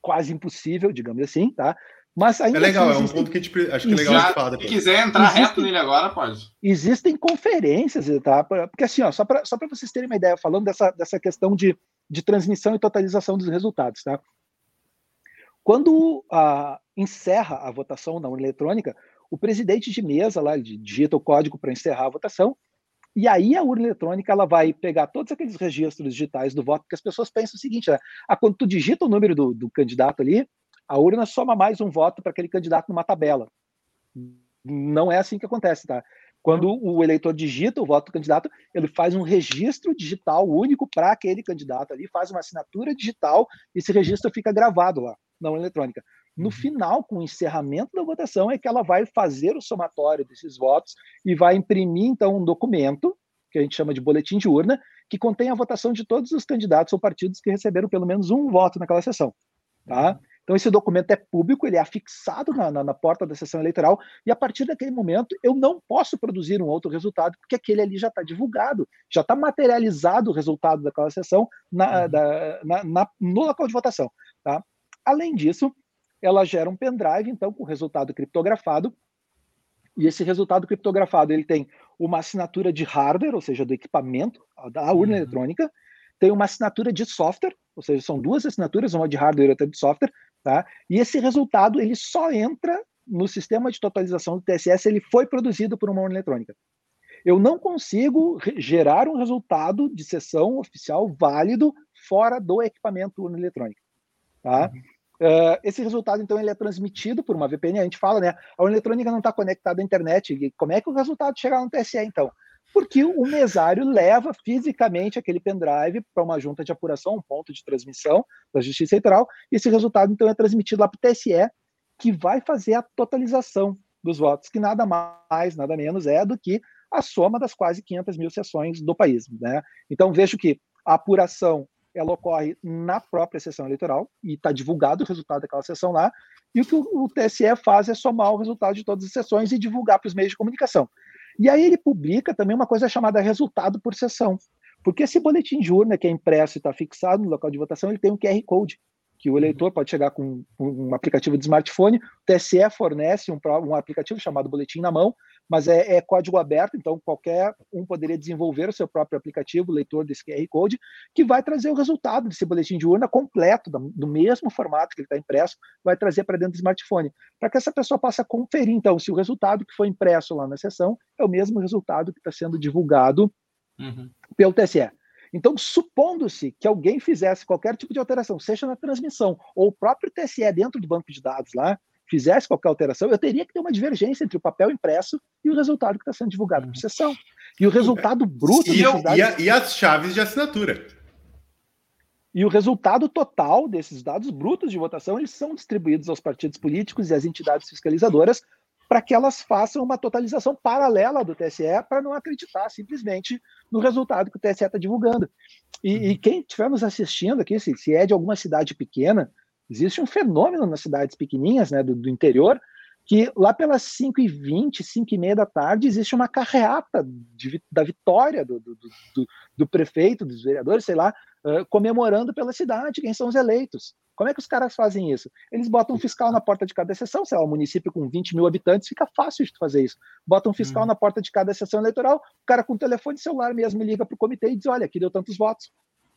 quase impossível, digamos assim, tá? Mas ainda é legal, assim, é um ponto que a gente, acho que é legal de falar Se quiser entrar existem, reto nele agora, pode. Existem conferências, tá? Porque assim, ó, só para só vocês terem uma ideia, falando dessa, dessa questão de, de transmissão e totalização dos resultados, tá? Quando a, encerra a votação na urna eletrônica, o presidente de mesa lá digita o código para encerrar a votação, e aí a urna eletrônica ela vai pegar todos aqueles registros digitais do voto, porque as pessoas pensam o seguinte, né? Ah, quando tu digita o número do, do candidato ali, a urna soma mais um voto para aquele candidato numa tabela. Não é assim que acontece, tá? Quando o eleitor digita o voto do candidato, ele faz um registro digital único para aquele candidato ali, faz uma assinatura digital e esse registro fica gravado lá na urna eletrônica. No uhum. final, com o encerramento da votação, é que ela vai fazer o somatório desses votos e vai imprimir, então, um documento, que a gente chama de boletim de urna, que contém a votação de todos os candidatos ou partidos que receberam pelo menos um voto naquela sessão. Tá? Uhum. Então, esse documento é público, ele é afixado na, na, na, porta da sessão eleitoral, e a partir daquele momento eu não posso produzir um outro resultado, porque aquele ali já está divulgado, já está materializado o resultado daquela sessão na, uhum. da, na, no local de votação. Tá? Além disso, ela gera um pendrive, então, com resultado criptografado. E esse resultado criptografado ele tem uma assinatura de hardware, ou seja, do equipamento da urna uhum. eletrônica, tem uma assinatura de software, ou seja, são duas assinaturas, uma de hardware e outra de software, tá? E esse resultado ele só entra no sistema de totalização do TSS, ele foi produzido por uma urna eletrônica. Eu não consigo gerar um resultado de sessão oficial válido fora do equipamento urna eletrônica. Tá? Uhum. Uh, esse resultado, então, ele é transmitido por uma VPN. A gente fala, né? A eletrônica não está conectada à internet. E como é que o resultado chega no TSE, então? Porque o mesário leva fisicamente aquele pendrive para uma junta de apuração, um ponto de transmissão da Justiça Eleitoral, e esse resultado, então, é transmitido lá para o TSE, que vai fazer a totalização dos votos, que nada mais, nada menos é do que a soma das quase 500 mil sessões do país. Né? Então, vejo que a apuração ela ocorre na própria sessão eleitoral e está divulgado o resultado daquela sessão lá. E o que o, TSE faz é somar o resultado de todas as sessões e divulgar para os meios de comunicação. E aí ele publica também uma coisa chamada resultado por sessão. Porque esse boletim de urna que é impresso e está fixado no local de votação, ele tem um QR Code, que o eleitor pode chegar com um aplicativo de smartphone. O TSE fornece um, um aplicativo chamado Boletim na Mão, mas é, é, código aberto, então qualquer um poderia desenvolver o seu próprio aplicativo, leitor desse QR Code, que vai trazer o resultado desse boletim de urna completo, do mesmo formato que ele está impresso, vai trazer para dentro do smartphone, para que essa pessoa possa conferir, então, se o resultado que foi impresso lá na sessão é o mesmo resultado que está sendo divulgado uhum. pelo TSE. Então, supondo-se que alguém fizesse qualquer tipo de alteração, seja na transmissão ou o próprio TSE dentro do banco de dados lá, fizesse qualquer alteração, eu teria que ter uma divergência entre o papel impresso e o resultado que está sendo divulgado por sessão. E o resultado bruto. E, eu, dados... e, a, e as chaves de assinatura. E o resultado total desses dados brutos de votação eles são distribuídos aos partidos políticos e às entidades fiscalizadoras para que elas façam uma totalização paralela do TSE para não acreditar simplesmente no resultado que o TSE está divulgando. E, e, quem estiver nos assistindo aqui, se, se é de alguma cidade pequena, Existe um fenômeno nas cidades pequenininhas, né, do, do interior, que lá pelas 5h20, 5h30 da tarde, existe uma carreata de, da vitória do, do, do, do, prefeito, dos vereadores, sei lá, uh, comemorando pela cidade quem são os eleitos. Como é que os caras fazem isso? Eles botam um fiscal na porta de cada sessão, sei lá, um município com 20 mil habitantes, fica fácil de fazer isso. Bota um fiscal hum. na porta de cada sessão eleitoral, o cara com o telefone celular mesmo liga para o comitê e diz: olha, aqui deu tantos votos.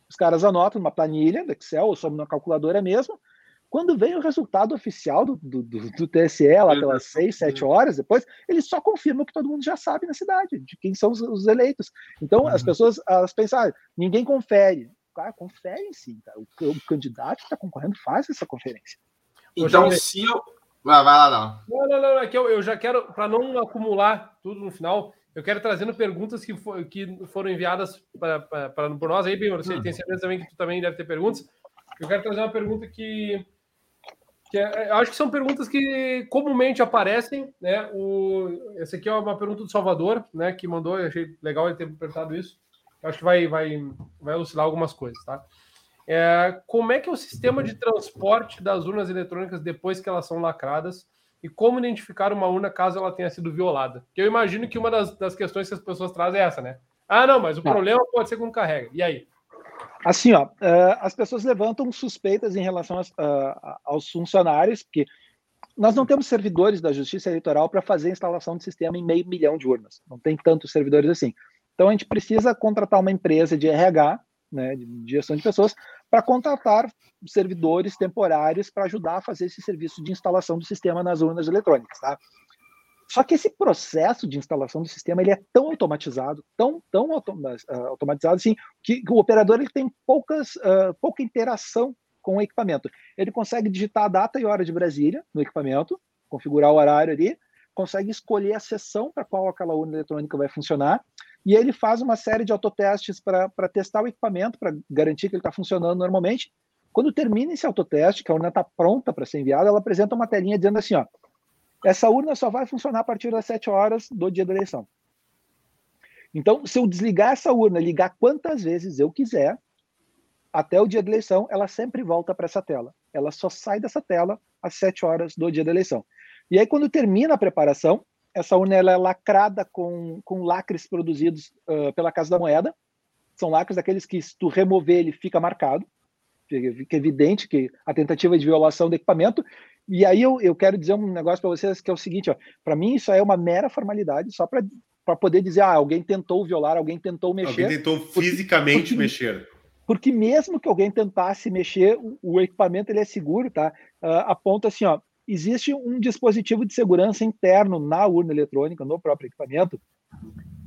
Os caras anotam numa planilha do Excel ou sobre uma calculadora mesmo, quando vem o resultado oficial do, do, do, do TSE, lá pelas seis, sete horas depois, ele só confirma o que todo mundo já sabe na cidade, de quem são os, os eleitos. Então, uhum. as pessoas elas pensam, ah, ninguém confere. Cara, confere sim, cara. O, o candidato que está concorrendo faz essa conferência. Então, se eu. Vai, vai lá, não. Não, não, não, é que eu, eu já quero, para não acumular tudo no final, eu quero trazendo perguntas que, for, que foram enviadas para por nós aí, bem, você hum. tem certeza também que tu também deve ter perguntas. Eu quero trazer uma pergunta que, que é, acho que são perguntas que comumente aparecem, né? O, essa aqui é uma pergunta do Salvador, né? Que mandou, eu achei legal ele ter perguntado isso. Acho que vai, vai, vai elucidar algumas coisas, tá? É, como é que é o sistema de transporte das urnas eletrônicas depois que elas são lacradas? e como identificar uma urna caso ela tenha sido violada. Eu imagino que uma das, das questões que as pessoas trazem é essa, né? Ah, não, mas o problema pode ser quando carrega. E aí? Assim, ó, uh, as pessoas levantam suspeitas em relação aos, aos funcionários, porque nós não temos servidores da Justiça Eleitoral para fazer a instalação de sistema em meio milhão de urnas. Não tem tantos servidores assim. Então a gente precisa contratar uma empresa de RH, né, de gestão de pessoas, para contratar servidores temporários para ajudar a fazer esse serviço de instalação do sistema nas urnas eletrônicas, tá? Só que esse processo de instalação do sistema ele é tão automatizado, tão, tão uh, automatizado assim, que, o operador ele tem poucas, uh, pouca interação com o equipamento. Ele consegue digitar a data e hora de Brasília no equipamento, configurar o horário ali, consegue escolher a sessão para qual aquela urna eletrônica vai funcionar, e ele faz uma série de autotestes para testar o equipamento, para garantir que ele está funcionando normalmente. Quando termina esse autoteste, que a urna está pronta para ser enviada, ela apresenta uma telinha dizendo assim: ó, essa urna só vai funcionar a partir das 7 horas do dia da eleição. Então, se eu desligar essa urna, ligar quantas vezes eu quiser, até o dia da eleição, ela sempre volta para essa tela. Ela só sai dessa tela às 7 horas do dia da eleição. E aí, quando termina a preparação, essa urna ela é lacrada com, com lacres produzidos uh, pela Casa da Moeda. São lacres daqueles que, se tu remover, ele fica marcado. Fica evidente que a tentativa de violação do equipamento. E aí eu, eu quero dizer um negócio para vocês que é o seguinte: para mim, isso é uma mera formalidade, só para poder dizer, ah, alguém tentou violar, alguém tentou mexer. Alguém tentou fisicamente porque, mexer. Porque mesmo que alguém tentasse mexer, o, o equipamento ele é seguro, tá? Uh, aponta assim, ó, existe um dispositivo de segurança interno na urna eletrônica, no próprio equipamento,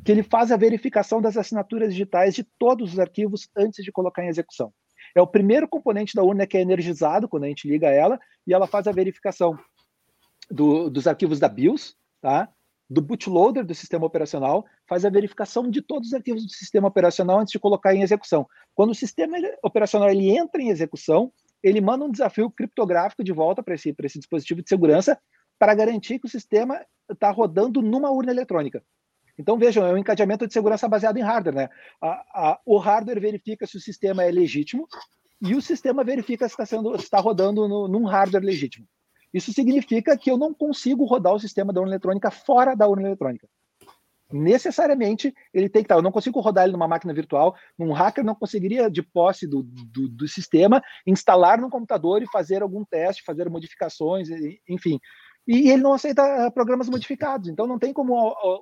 que ele faz a verificação das assinaturas digitais de todos os arquivos antes de colocar em execução. É o primeiro componente da urna que é energizado quando a gente liga ela, e ela faz a verificação do, dos arquivos da BIOS, tá? do bootloader do sistema operacional, faz a verificação de todos os arquivos do sistema operacional antes de colocar em execução. Quando o sistema operacional ele entra em execução, ele manda um desafio criptográfico de volta para esse, esse dispositivo de segurança para garantir que o sistema está rodando numa urna eletrônica. Então, vejam, é um encadeamento de segurança baseado em hardware. Né? A, a, o hardware verifica se o sistema é legítimo e o sistema verifica se está, sendo, está rodando no, num hardware legítimo. Isso significa que eu não consigo rodar o sistema da urna eletrônica fora da urna eletrônica necessariamente ele tem que estar. Eu não consigo rodar ele numa máquina virtual. Um hacker não conseguiria, de posse do, do, do, sistema, instalar no computador e fazer algum teste, fazer modificações, enfim. E ele não aceita eh, programas modificados. Então não tem como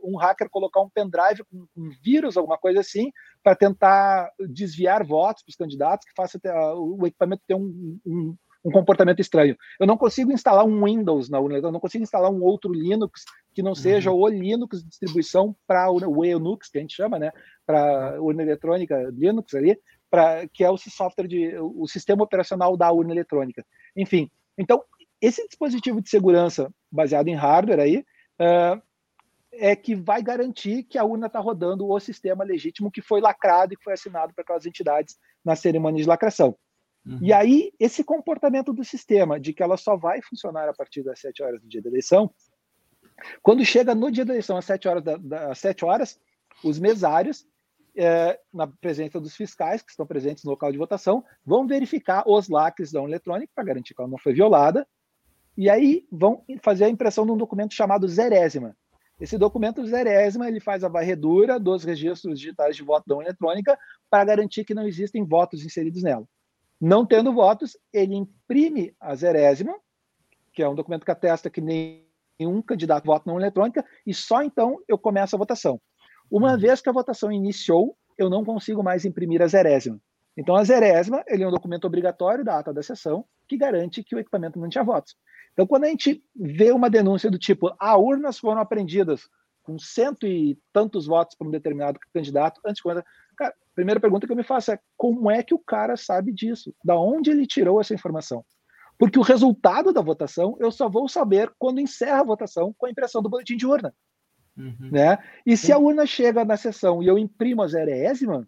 um hacker colocar um pendrive com um vírus, alguma coisa assim, para tentar desviar votos para os candidatos, que faça o equipamento ter um, um um comportamento estranho. Eu não consigo instalar um Windows na urna, eu não consigo instalar um outro Linux que não seja uhum. o Linux de distribuição para o Unix, que a gente chama, né, para urna eletrônica Linux ali, para que é o software de o sistema operacional da urna eletrônica. Enfim, então esse dispositivo de segurança baseado em hardware aí uh, é que vai garantir que a urna está rodando o sistema legítimo que foi lacrado e que foi assinado para aquelas entidades na cerimônia de lacração. Uhum. E aí, esse comportamento do sistema, de que ela só vai funcionar a partir das 7 horas do dia da eleição, quando chega no dia da eleição, às 7 horas, da, da, às 7 horas os mesários, é, na presença dos fiscais que estão presentes no local de votação, vão verificar os lacres da urna eletrônica para garantir que ela não foi violada, e aí vão fazer a impressão de um documento chamado zerésima. Esse documento zerésima ele faz a varredura dos registros digitais de voto da urna eletrônica para garantir que não existem votos inseridos nela. Não tendo votos, ele imprime a zerésima, que é um documento que atesta que nenhum candidato vota na eletrônica, e só então eu começo a votação. Uma uhum. vez que a votação iniciou, eu não consigo mais imprimir a zerésima. Então, a zerésima ele é um documento obrigatório da ata da sessão que garante que o equipamento não tinha votos. Então, quando a gente vê uma denúncia do tipo, ah, urnas foram apreendidas com cento e tantos votos para um determinado candidato, antes de cara, primeira pergunta que eu me faço é como é que o cara sabe disso? Da onde ele tirou essa informação? Porque o resultado da votação eu só vou saber quando encerra a votação com a impressão do boletim de urna. Uhum. Né? E se a urna chega na sessão e eu imprimo a zerésima,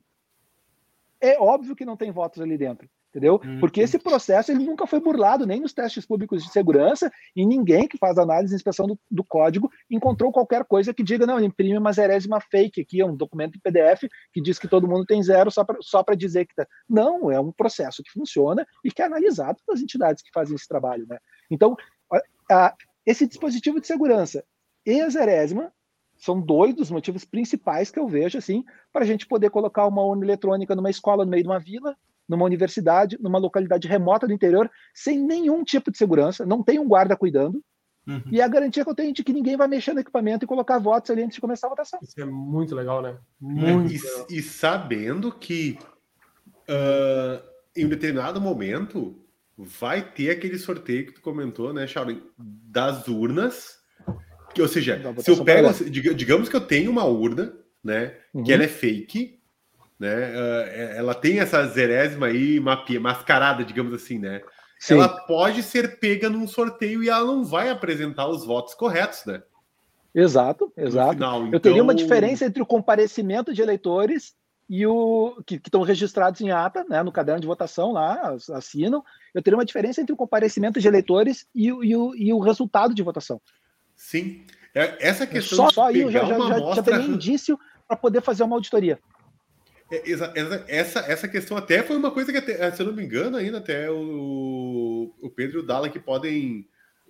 é óbvio que não tem votos ali dentro entendeu? Uhum. Porque esse processo ele nunca foi burlado nem nos testes públicos de segurança e ninguém que faz análise e inspeção do, do, código encontrou qualquer coisa que diga não, imprime uma zerésima fake aqui, é um documento em PDF que diz que todo mundo tem zero só para só dizer que tá. Não, é um processo que funciona e que é analisado pelas entidades que fazem esse trabalho, né? Então, a, a, esse dispositivo de segurança e a zerésima são dois dos motivos principais que eu vejo assim para a gente poder colocar uma urna eletrônica numa escola no meio de uma vila numa universidade, numa localidade remota do interior, sem nenhum tipo de segurança, não tem um guarda cuidando. Uhum. E a garantia que eu tenho de que ninguém vai mexer no equipamento e colocar votos ali antes de começar a votação. Isso é muito legal, né? Muito e, e sabendo que uh, em um determinado momento vai ter aquele sorteio que tu comentou, né, Shaolin, das urnas. Que, ou seja, se eu pego, digamos que eu tenho uma urna, né, uhum. que ela é fake, né? Uh, ela tem essa zerésima aí mascarada, digamos assim, né? Sim. Ela pode ser pega num sorteio e ela não vai apresentar os votos corretos, né? Exato, exato. Final, então... Eu teria uma então diferença entre o comparecimento de eleitores e o que, estão registrados em ata, né, no caderno de votação lá, assinam. Eu teria uma diferença entre o comparecimento de eleitores e, o, e o, e o resultado de votação. Sim. É, essa questão só, só aí eu já, já, já, já teria indício para poder fazer uma auditoria. É, essa, essa questão até foi uma coisa que, até, se eu não me engano, ainda até o, o Pedro e o Dalla que podem,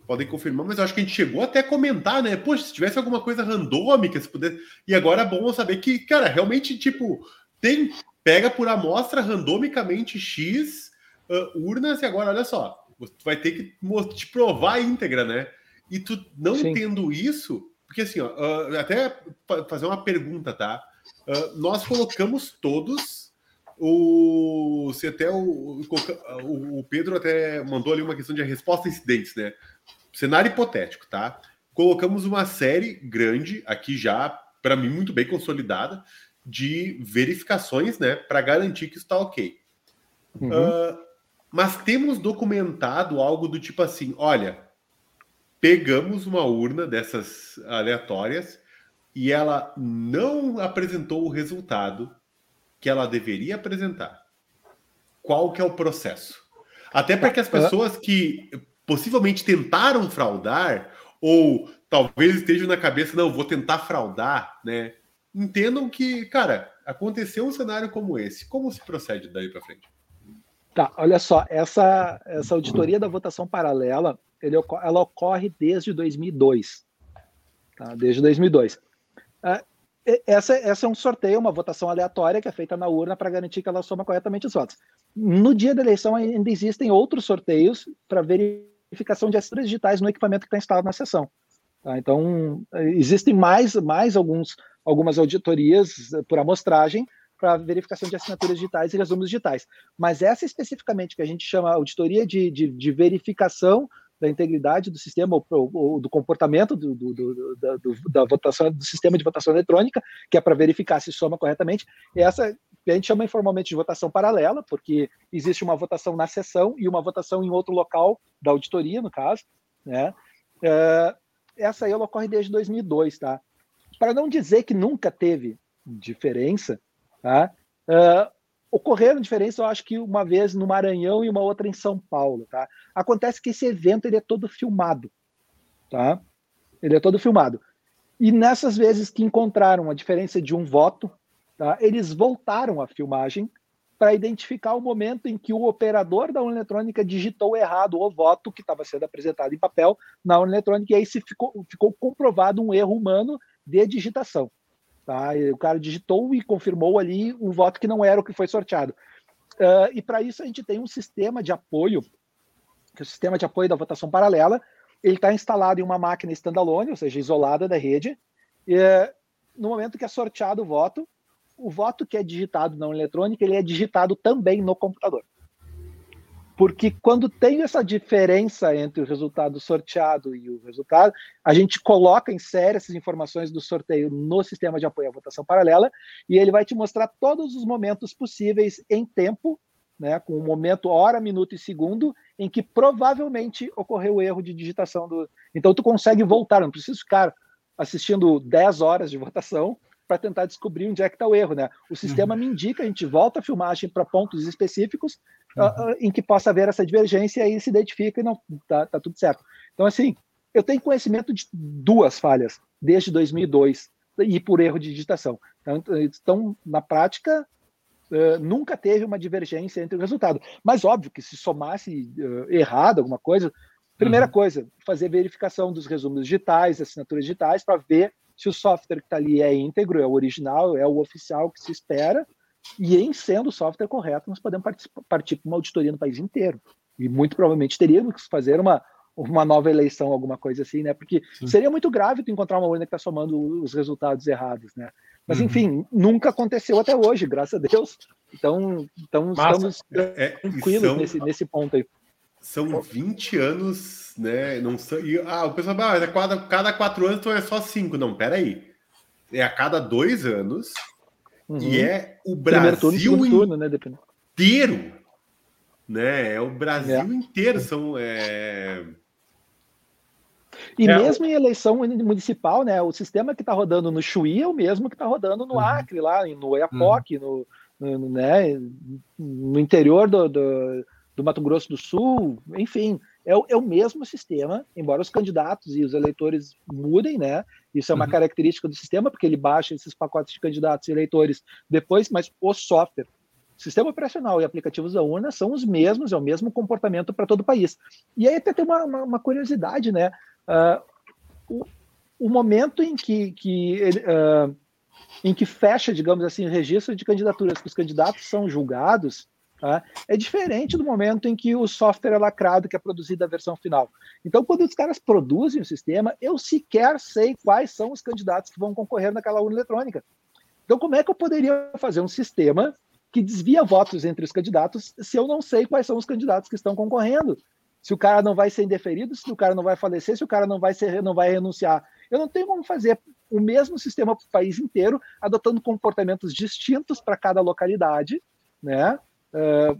podem confirmar, mas eu acho que a gente chegou até a comentar, né? Poxa, se tivesse alguma coisa randômica, se pudesse. E agora é bom saber que, cara, realmente, tipo, tem. Pega por amostra randomicamente X uh, urnas, e agora, olha só, tu vai ter que te provar a íntegra, né? E tu não Sim. tendo isso, porque assim, ó, uh, até fazer uma pergunta, tá? Uh, nós colocamos todos o. Se até o, o, o, Pedro até mandou ali uma questão de resposta a incidentes, né? Cenário hipotético, tá? Colocamos uma série grande aqui já, para mim, muito bem consolidada, de verificações, né? Para garantir que está ok. Uhum. Uh, mas temos documentado algo do tipo assim: olha, pegamos uma urna dessas aleatórias e ela não apresentou o resultado que ela deveria apresentar. Qual que é o processo? Até para que as pessoas que possivelmente tentaram fraudar ou talvez estejam na cabeça não, vou tentar fraudar, né? Entendam que, cara, aconteceu um cenário como esse. Como se procede daí para frente? Tá, olha só, essa essa auditoria da votação paralela, ele, ela ocorre desde 2002. Tá? Desde 2002. Essa, essa é um sorteio, uma votação aleatória que é feita na urna para garantir que ela soma corretamente os votos. No dia da eleição ainda existem outros sorteios para verificação de assinaturas digitais no equipamento que está instalado na sessão. Tá? Então, existem mais, mais alguns, algumas auditorias por amostragem para verificação de assinaturas digitais e resumos digitais. Mas essa especificamente, que a gente chama auditoria de, de, de verificação da integridade do sistema ou, ou do comportamento do, do, do, da, da, votação do sistema de votação eletrônica, que é para verificar se soma corretamente. Essa a gente chama informalmente de votação paralela, porque existe uma votação na sessão e uma votação em outro local da auditoria, no caso, né? É, essa aí ela ocorre desde 2002, tá? Para não dizer que nunca teve diferença, tá? Uh, ocorreram diferenças, eu acho que uma vez no Maranhão e uma outra em São Paulo, tá? Acontece que esse evento ele é todo filmado, tá? Ele é todo filmado. E nessas vezes que encontraram a diferença de um voto, tá? Eles voltaram a filmagem para identificar o momento em que o operador da urna eletrônica digitou errado o voto que estava sendo apresentado em papel na urna eletrônica e aí se ficou, ficou comprovado um erro humano de digitação. Tá? o cara digitou e confirmou ali um voto que não era o que foi sorteado. Uh, e para isso a gente tem um sistema de apoio, que é o sistema de apoio da votação paralela. Ele está instalado em uma máquina standalone, ou seja, isolada da rede. E, no momento que é sorteado o voto, o voto que é digitado na eletrônica, ele é digitado também no computador. Porque quando tem essa diferença entre o resultado sorteado e o resultado, a gente coloca em série essas informações do sorteio no sistema de apoio à votação paralela e ele vai te mostrar todos os momentos possíveis em tempo, né, com o momento, hora, minuto e segundo, em que provavelmente ocorreu o erro de digitação do. Então tu consegue voltar, não precisa ficar assistindo 10 horas de votação para tentar descobrir onde é que está o erro, né? O sistema uhum. me indica, a gente volta a filmagem para pontos específicos uhum. uh, uh, em que possa haver essa divergência e aí se identifica e não tá, tá tudo certo. Então, assim, eu tenho conhecimento de duas falhas desde 2002 e por erro de digitação. Então, então na prática, uh, nunca teve uma divergência entre o resultado. Mas óbvio que se somasse uh, errado alguma coisa, primeira uhum. coisa, fazer verificação dos resumos digitais, assinaturas digitais, para ver se o software que está ali é íntegro, é o original, é o oficial que se espera, e em sendo o software correto, nós podemos partir para uma auditoria no país inteiro. E muito provavelmente teríamos que fazer uma, uma nova eleição, alguma coisa assim, né? Porque Sim. seria muito grave tu encontrar uma urna que está somando os resultados errados, né? Mas, uhum. enfim, nunca aconteceu até hoje, graças a Deus. Então, então estamos é, é tranquilos são, nesse, nesse ponto aí. São 20 anos, né? Não são, e, ah, o pessoal fala, ah, cada, cada quatro anos então é só cinco. Não, peraí. É a cada dois anos uhum. e é o Brasil turno, turno, né? inteiro. Né? É o Brasil é. inteiro. São. É... E é. mesmo em eleição municipal, né? O sistema que está rodando no Chuí é o mesmo que está rodando no uhum. Acre, lá no Oiapoque, uhum. no, no, né? no interior do, do do Mato Grosso do Sul, enfim, é, é, o mesmo sistema, embora os candidatos e os eleitores mudem, né? Isso é uma uhum. característica do sistema, porque ele baixa esses pacotes de candidatos e eleitores depois, mas o software, sistema operacional e aplicativos da urna são os mesmos, é o mesmo comportamento para todo o país. E aí até tem uma, uma, uma curiosidade, né? Uh, o, o, momento em que, que uh, em que fecha, digamos assim, o registro de candidaturas que os candidatos são julgados, Tá? É diferente do momento em que o software é lacrado, que é produzido a versão final. Então, quando os caras produzem o sistema, eu sequer sei quais são os candidatos que vão concorrer naquela urna eletrônica. Então, como é que eu poderia fazer um sistema que desvia votos entre os candidatos se eu não sei quais são os candidatos que estão concorrendo? Se o cara não vai ser indeferido, se o cara não vai falecer, se o cara não vai, ser, não vai renunciar. Eu não tenho como fazer o mesmo sistema para o país inteiro, adotando comportamentos distintos para cada localidade, né? Uh,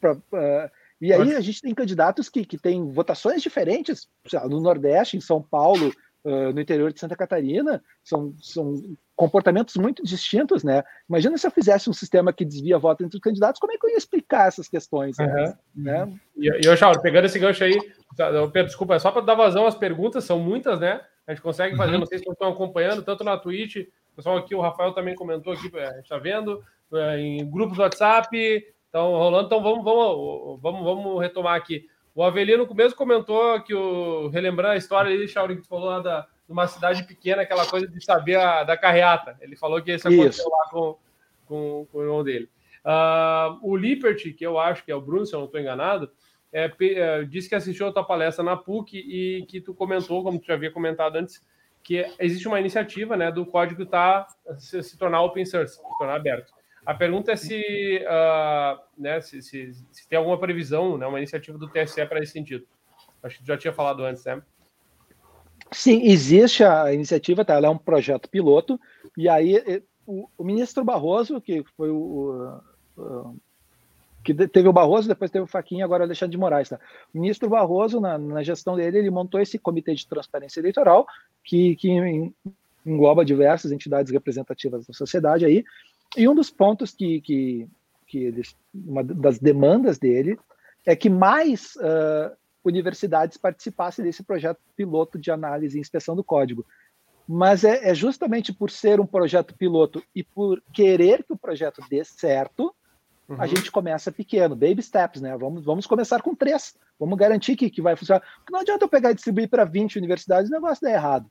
pra, uh, e aí a gente tem candidatos que, que têm votações diferentes, no Nordeste, em São Paulo, uh, no interior de Santa Catarina, são, são comportamentos muito distintos, né? Imagina se eu fizesse um sistema que desvia voto entre os candidatos, como é que eu ia explicar essas questões? Uhum. Né? E, e eu, Charles, pegando esse gancho aí, tá, Pedro, desculpa, é só para dar vazão às perguntas, são muitas, né? A gente consegue fazer, uhum. não sei se vocês estão acompanhando, tanto na Twitch, pessoal aqui, o Rafael também comentou aqui, a gente está vendo, em grupos do WhatsApp, então, rolando, então vamos, vamos, vamos, vamos retomar aqui. O Avelino mesmo comentou que o relembrando a história aí, Chaurinho, que tu falou lá da, de uma cidade pequena, aquela coisa de saber a, da carreata. Ele falou que isso aconteceu isso. lá com, com, com, o irmão dele. Uh, o Liberty, que eu acho que é o Bruno, se eu não estou enganado, é, é, disse que assistiu a tua palestra na PUC e que tu comentou, como tu já havia comentado antes, que existe uma iniciativa né, do código tá, se, se tornar open source, se tornar aberto. A pergunta é se, uh, né, se, se, se, tem alguma previsão, né, uma iniciativa do TSE para esse sentido. Acho que já tinha falado antes, né? Sim, existe a iniciativa, tá? Ela é um projeto piloto, e aí o, o ministro Barroso, que foi o, o, que teve o Barroso, depois teve o Faquinha, agora o Alexandre de Moraes. Tá? O ministro Barroso, na, na, gestão dele, ele montou esse comitê de transparência eleitoral, que, que engloba diversas entidades representativas da sociedade aí, e um dos pontos que, que, que eles, uma das demandas dele é que mais uh, universidades participassem desse projeto piloto de análise e inspeção do código. Mas é, é, justamente por ser um projeto piloto e por querer que o projeto dê certo, uhum. a gente começa pequeno, baby steps, né? Vamos, vamos começar com três, vamos garantir que, que vai funcionar. Porque não adianta eu pegar e distribuir para 20 universidades, o negócio dá errado. Uhum.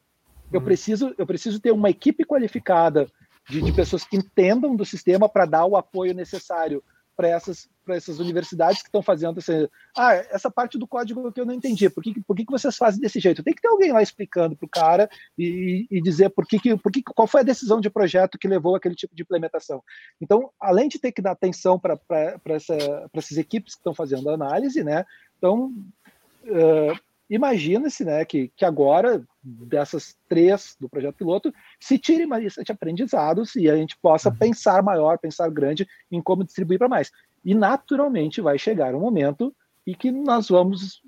Eu, preciso, eu preciso ter uma equipe qualificada, de, de pessoas que entendam do sistema para dar o apoio necessário para essas, essas universidades que estão fazendo essa, ah, essa parte do código que eu não entendi, por que, por que, que vocês fazem desse jeito? Tem que ter alguém lá explicando para o cara e, e, dizer por que, que, por que, qual foi a decisão de projeto que levou aquele tipo de implementação. Então, além de ter que dar atenção para essa, essas equipes que estão fazendo a análise, né? Então, uh, imagina-se né, que, que agora, dessas três do projeto piloto, se tire uma lista de aprendizados e a gente possa uhum. pensar maior, pensar grande em como distribuir para mais. E naturalmente vai chegar um momento em que nós vamos,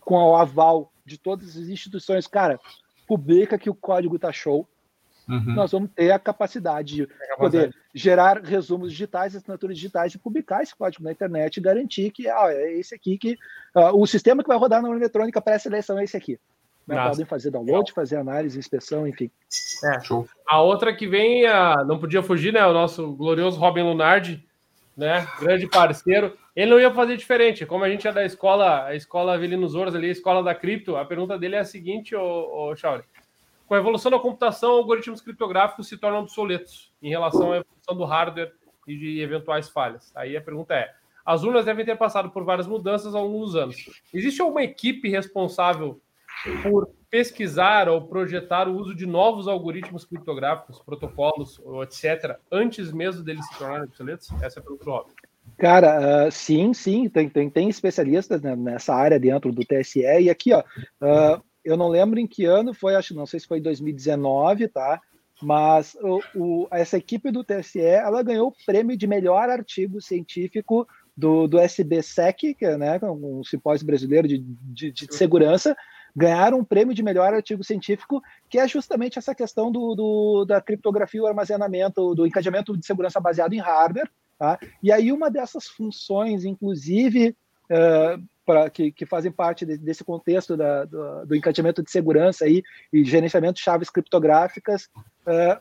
com o aval de todas as instituições, cara, publica que o código está show, uhum. nós vamos ter a capacidade de a poder gerar resumos digitais, assinaturas digitais e publicar esse código na internet e garantir que ah, é esse aqui que uh, o sistema que vai rodar na urna eletrônica para essa eleição é esse aqui. Né? Podem fazer download, fazer análise, inspeção, enfim. É. A outra que vem, a, não podia fugir, né? O nosso glorioso Robin Lunardi, né? Grande parceiro. Ele não ia fazer diferente. Como a gente é da escola, a escola Avelinos Ouros ali, a escola da cripto, a pergunta dele é a seguinte, ô, ô Chauri. Com a evolução da computação, algoritmos criptográficos se tornam obsoletos em relação à evolução do hardware e de eventuais falhas. Aí a pergunta é: as urnas devem ter passado por várias mudanças ao longo dos anos. Existe alguma equipe responsável por pesquisar ou projetar o uso de novos algoritmos criptográficos, protocolos, etc., antes mesmo deles se tornarem obsoletos? Essa é a pergunta do. Cara, uh, sim, sim, tem, tem, tem especialistas né, nessa área dentro do TSE, e aqui, ó, uh, eu não lembro em que ano foi, acho não sei se foi 2019, tá? Mas o, o, essa equipe do TSE, ela ganhou o prêmio de melhor artigo científico do, do SBSEC, que é né, um simpósio brasileiro de, de, de segurança, ganharam um prêmio de melhor artigo científico, que é justamente essa questão do, do da criptografia e o armazenamento, do encadeamento de segurança baseado em hardware. Tá? E aí, uma dessas funções, inclusive, uh, pra, que, que, fazem parte de, desse contexto da, do, do, encadeamento de segurança aí, e gerenciamento de chaves criptográficas, uh,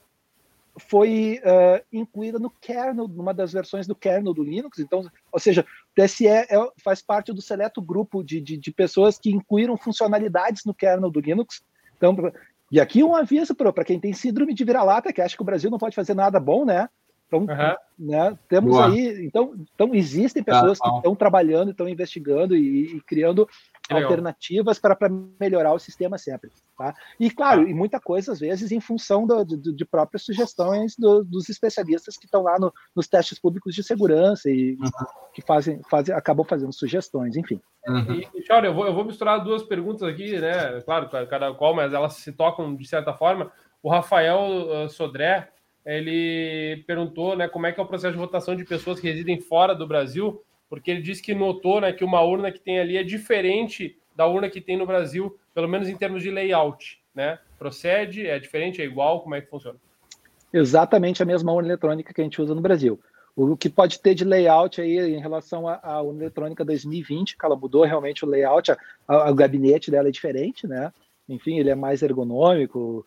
foi uh, incluída no kernel, numa das versões do kernel do Linux. Então, ou seja, o TSE é, faz parte do seleto grupo de, de, de, pessoas que incluíram funcionalidades no kernel do Linux. Então, e aqui um aviso para quem tem síndrome de vira-lata, que acha que o Brasil não pode fazer nada bom, né? Então, uhum. né, temos Boa. aí. Então, então, existem pessoas que estão trabalhando, estão investigando e, e criando alternativas para melhorar o sistema sempre. Tá? E, claro, e muita coisa, às vezes, em função do, do, de próprias sugestões do, dos especialistas que estão lá no, nos testes públicos de segurança e uhum. que fazem, fazem, acabam fazendo sugestões, enfim. Uhum. E, eu vou, eu vou misturar duas perguntas aqui, né? Claro, cada qual, mas elas se tocam de certa forma. O Rafael uh, Sodré ele perguntou né, como é que é o processo de votação de pessoas que residem fora do Brasil, porque ele disse que notou né, que uma urna que tem ali é diferente da urna que tem no Brasil, pelo menos em termos de layout. Né? Procede? É diferente? É igual? Como é que funciona? Exatamente a mesma urna eletrônica que a gente usa no Brasil. O que pode ter de layout aí em relação à urna eletrônica 2020, que ela mudou realmente o layout, o gabinete dela é diferente, né? Enfim, ele é mais ergonômico,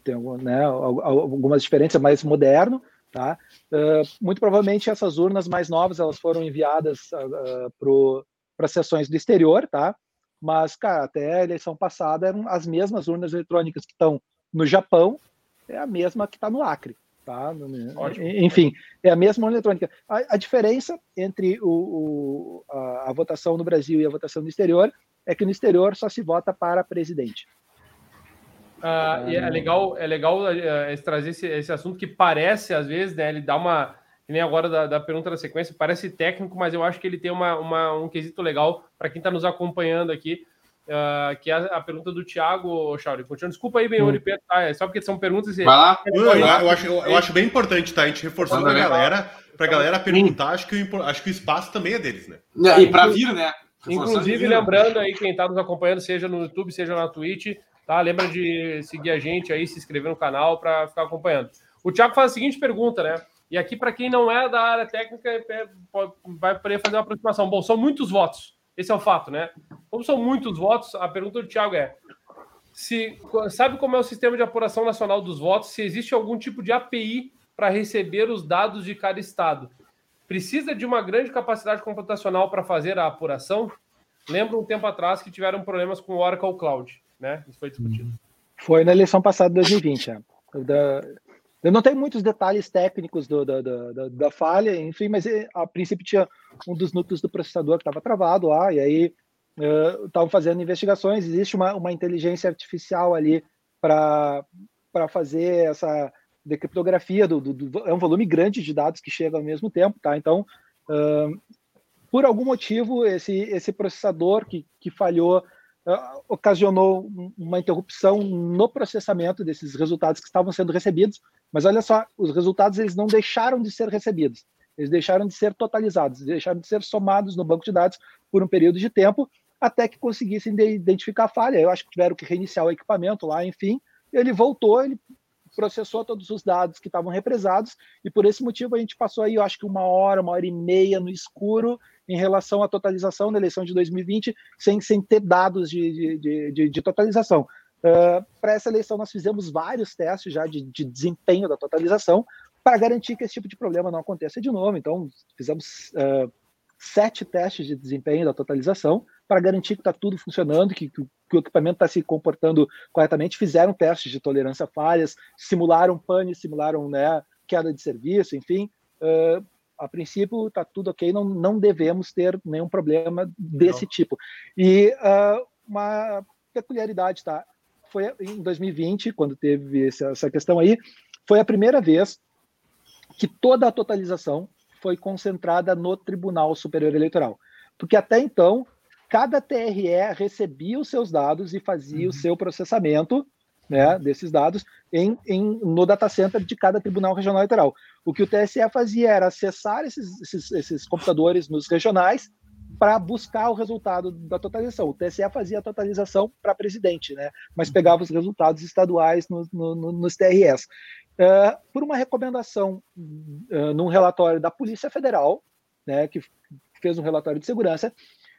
tem né, algumas diferenças mais moderno, tá? Uh, muito provavelmente essas urnas mais novas elas foram enviadas uh, para sessões do exterior, tá? Mas, cara, até a eleição passada eram as mesmas urnas eletrônicas que estão no Japão, é a mesma que está no Acre. Tá? Ótimo. Enfim, é a mesma urna eletrônica. A, a diferença entre o, o a, a votação no Brasil e a votação no exterior é que no exterior só se vota para presidente. Uh, e é legal, é legal uh, trazer esse, esse, assunto que parece, às vezes, né? Ele dá uma. Nem agora da, da, pergunta da sequência, parece técnico, mas eu acho que ele tem uma, uma um quesito legal para quem está nos acompanhando aqui, uh, que é a, a, pergunta do Thiago Chauri. Desculpa aí, bem, hum. Tá? É só porque são perguntas. Vai lá. Eu, eu, eu, acho, eu, eu, acho bem importante, tá? A gente reforçando a galera, para a galera perguntar. Acho que, o, acho que o espaço também é deles, né? E para vir, né? Inclusive, lembrando aí, quem está nos acompanhando, seja no YouTube, seja na Twitch, Tá? Lembra de seguir a gente aí, se inscrever no canal para ficar acompanhando. O Thiago faz a seguinte pergunta, né? E aqui, para quem não é da área técnica, é, vai poder fazer uma aproximação. Bom, são muitos votos. Esse é o fato, né? Como são muitos votos, a pergunta do Thiago é: se sabe como é o sistema de apuração nacional dos votos? Se existe algum tipo de API para receber os dados de cada estado? Precisa de uma grande capacidade computacional para fazer a apuração? Lembro um tempo atrás que tiveram problemas com o Oracle Cloud né? Isso foi discutido. Foi na eleição passada de 2020. É. Da, eu não tenho muitos detalhes técnicos do, da, da, da, falha, enfim, mas eh, a princípio tinha um dos núcleos do processador que estava travado lá, e aí estavam uh, fazendo investigações. Existe uma, uma inteligência artificial ali para fazer essa decriptografia, do, do, do, é um volume grande de dados que chega ao mesmo tempo, tá? Então, uh, por algum motivo, esse, esse processador que, que falhou ocasionou uma interrupção no processamento desses resultados que estavam sendo recebidos. Mas olha só, os resultados eles não deixaram de ser recebidos, eles deixaram de ser totalizados, deixaram de ser somados no banco de dados por um período de tempo, até que conseguissem identificar a falha. Eu acho que tiveram que reiniciar o equipamento lá, enfim. Ele voltou, ele processou todos os dados que estavam represados, e por esse motivo a gente passou aí, eu acho que uma hora, uma hora e meia no escuro em relação à totalização da eleição de 2020, sem, sem ter dados de, de, de, de totalização. Uh, Para essa eleição, nós fizemos vários testes já de, de desempenho da totalização para garantir que esse tipo de problema não aconteça de novo. Então, fizemos uh, sete testes de desempenho da totalização para garantir que está tudo funcionando, que, que, que o equipamento está se comportando corretamente. Fizeram testes de tolerância a falhas, simularam pane, simularam né, queda de serviço, enfim. Uh, a princípio está tudo ok, não, não devemos ter nenhum problema desse não. tipo. E uh, uma peculiaridade, tá? Foi em 2020, quando teve essa, essa questão aí, foi a primeira vez que toda a totalização foi concentrada no Tribunal Superior Eleitoral. Porque até então, cada TRE recebia os seus dados e fazia uhum. o seu processamento né, desses dados em, em, no data center de cada Tribunal Regional Eleitoral. O que o TSE fazia era acessar esses, esses, esses computadores nos regionais para buscar o resultado da totalização. O TSE fazia a totalização para presidente, né? mas pegava os resultados estaduais no, no, nos TREs. Uh, por uma recomendação uh, num relatório da Polícia Federal, né, que fez um relatório de segurança,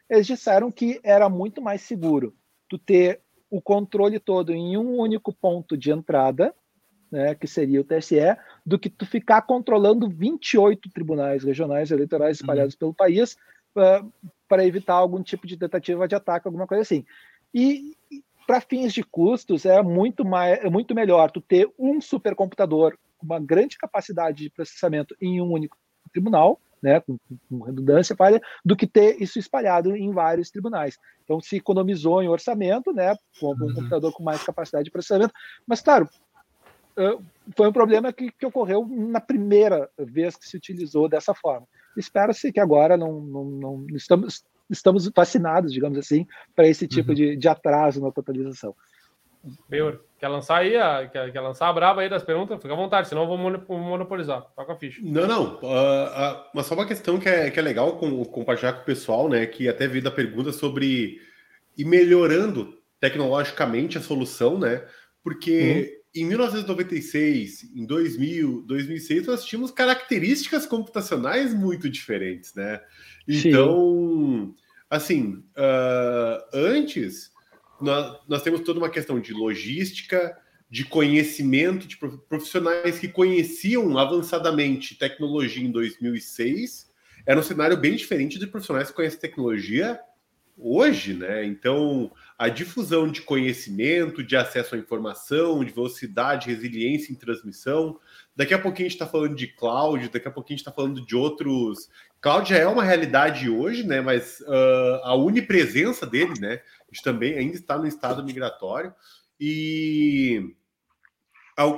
eles disseram que era muito mais seguro tu ter o controle todo em um único ponto de entrada, né, que seria o TSE, do que tu ficar controlando 28 tribunais regionais eleitorais espalhados uhum. pelo país uh, para evitar algum tipo de tentativa de ataque, alguma coisa assim. E, para fins de custos, é muito, mais, é muito melhor tu ter um supercomputador com uma grande capacidade de processamento em um único tribunal, né, com, com redundância, do que ter isso espalhado em vários tribunais. Então, se economizou em orçamento, né, com um uhum. computador com mais capacidade de processamento, mas, claro, foi um problema que, que, ocorreu na primeira vez que se utilizou dessa forma. Espero-se que agora não, não, não estamos estamos vacinados, digamos assim, para esse tipo uhum. de, de atraso na totalização. Beur, quer lançar aí, a, quer, quer lançar a braba aí das perguntas? Fica à vontade, senão eu vou monopolizar. Toca a ficha. Não, não. Uh, uh, mas só uma questão que é, que é legal com, compartilhar com o pessoal, né? Que até veio da pergunta sobre ir melhorando tecnologicamente a solução, né? Porque uhum. em 1996, em 2000, 2006, nós tínhamos características computacionais muito diferentes, né? Então, Sim. assim, uh, antes nós, nós temos toda uma questão de logística, de conhecimento, de profissionais que conheciam avançadamente tecnologia em 2006. Era um cenário bem diferente de profissionais que conhecem tecnologia hoje, né? Então, a difusão de conhecimento, de acesso à informação, de velocidade, resiliência em transmissão. Daqui a pouquinho a gente está falando de cloud, daqui a pouquinho a gente está falando de outros. Cloud já é uma realidade hoje, né? Mas uh, a unipresença dele, né? Gente também ainda está no estado migratório. E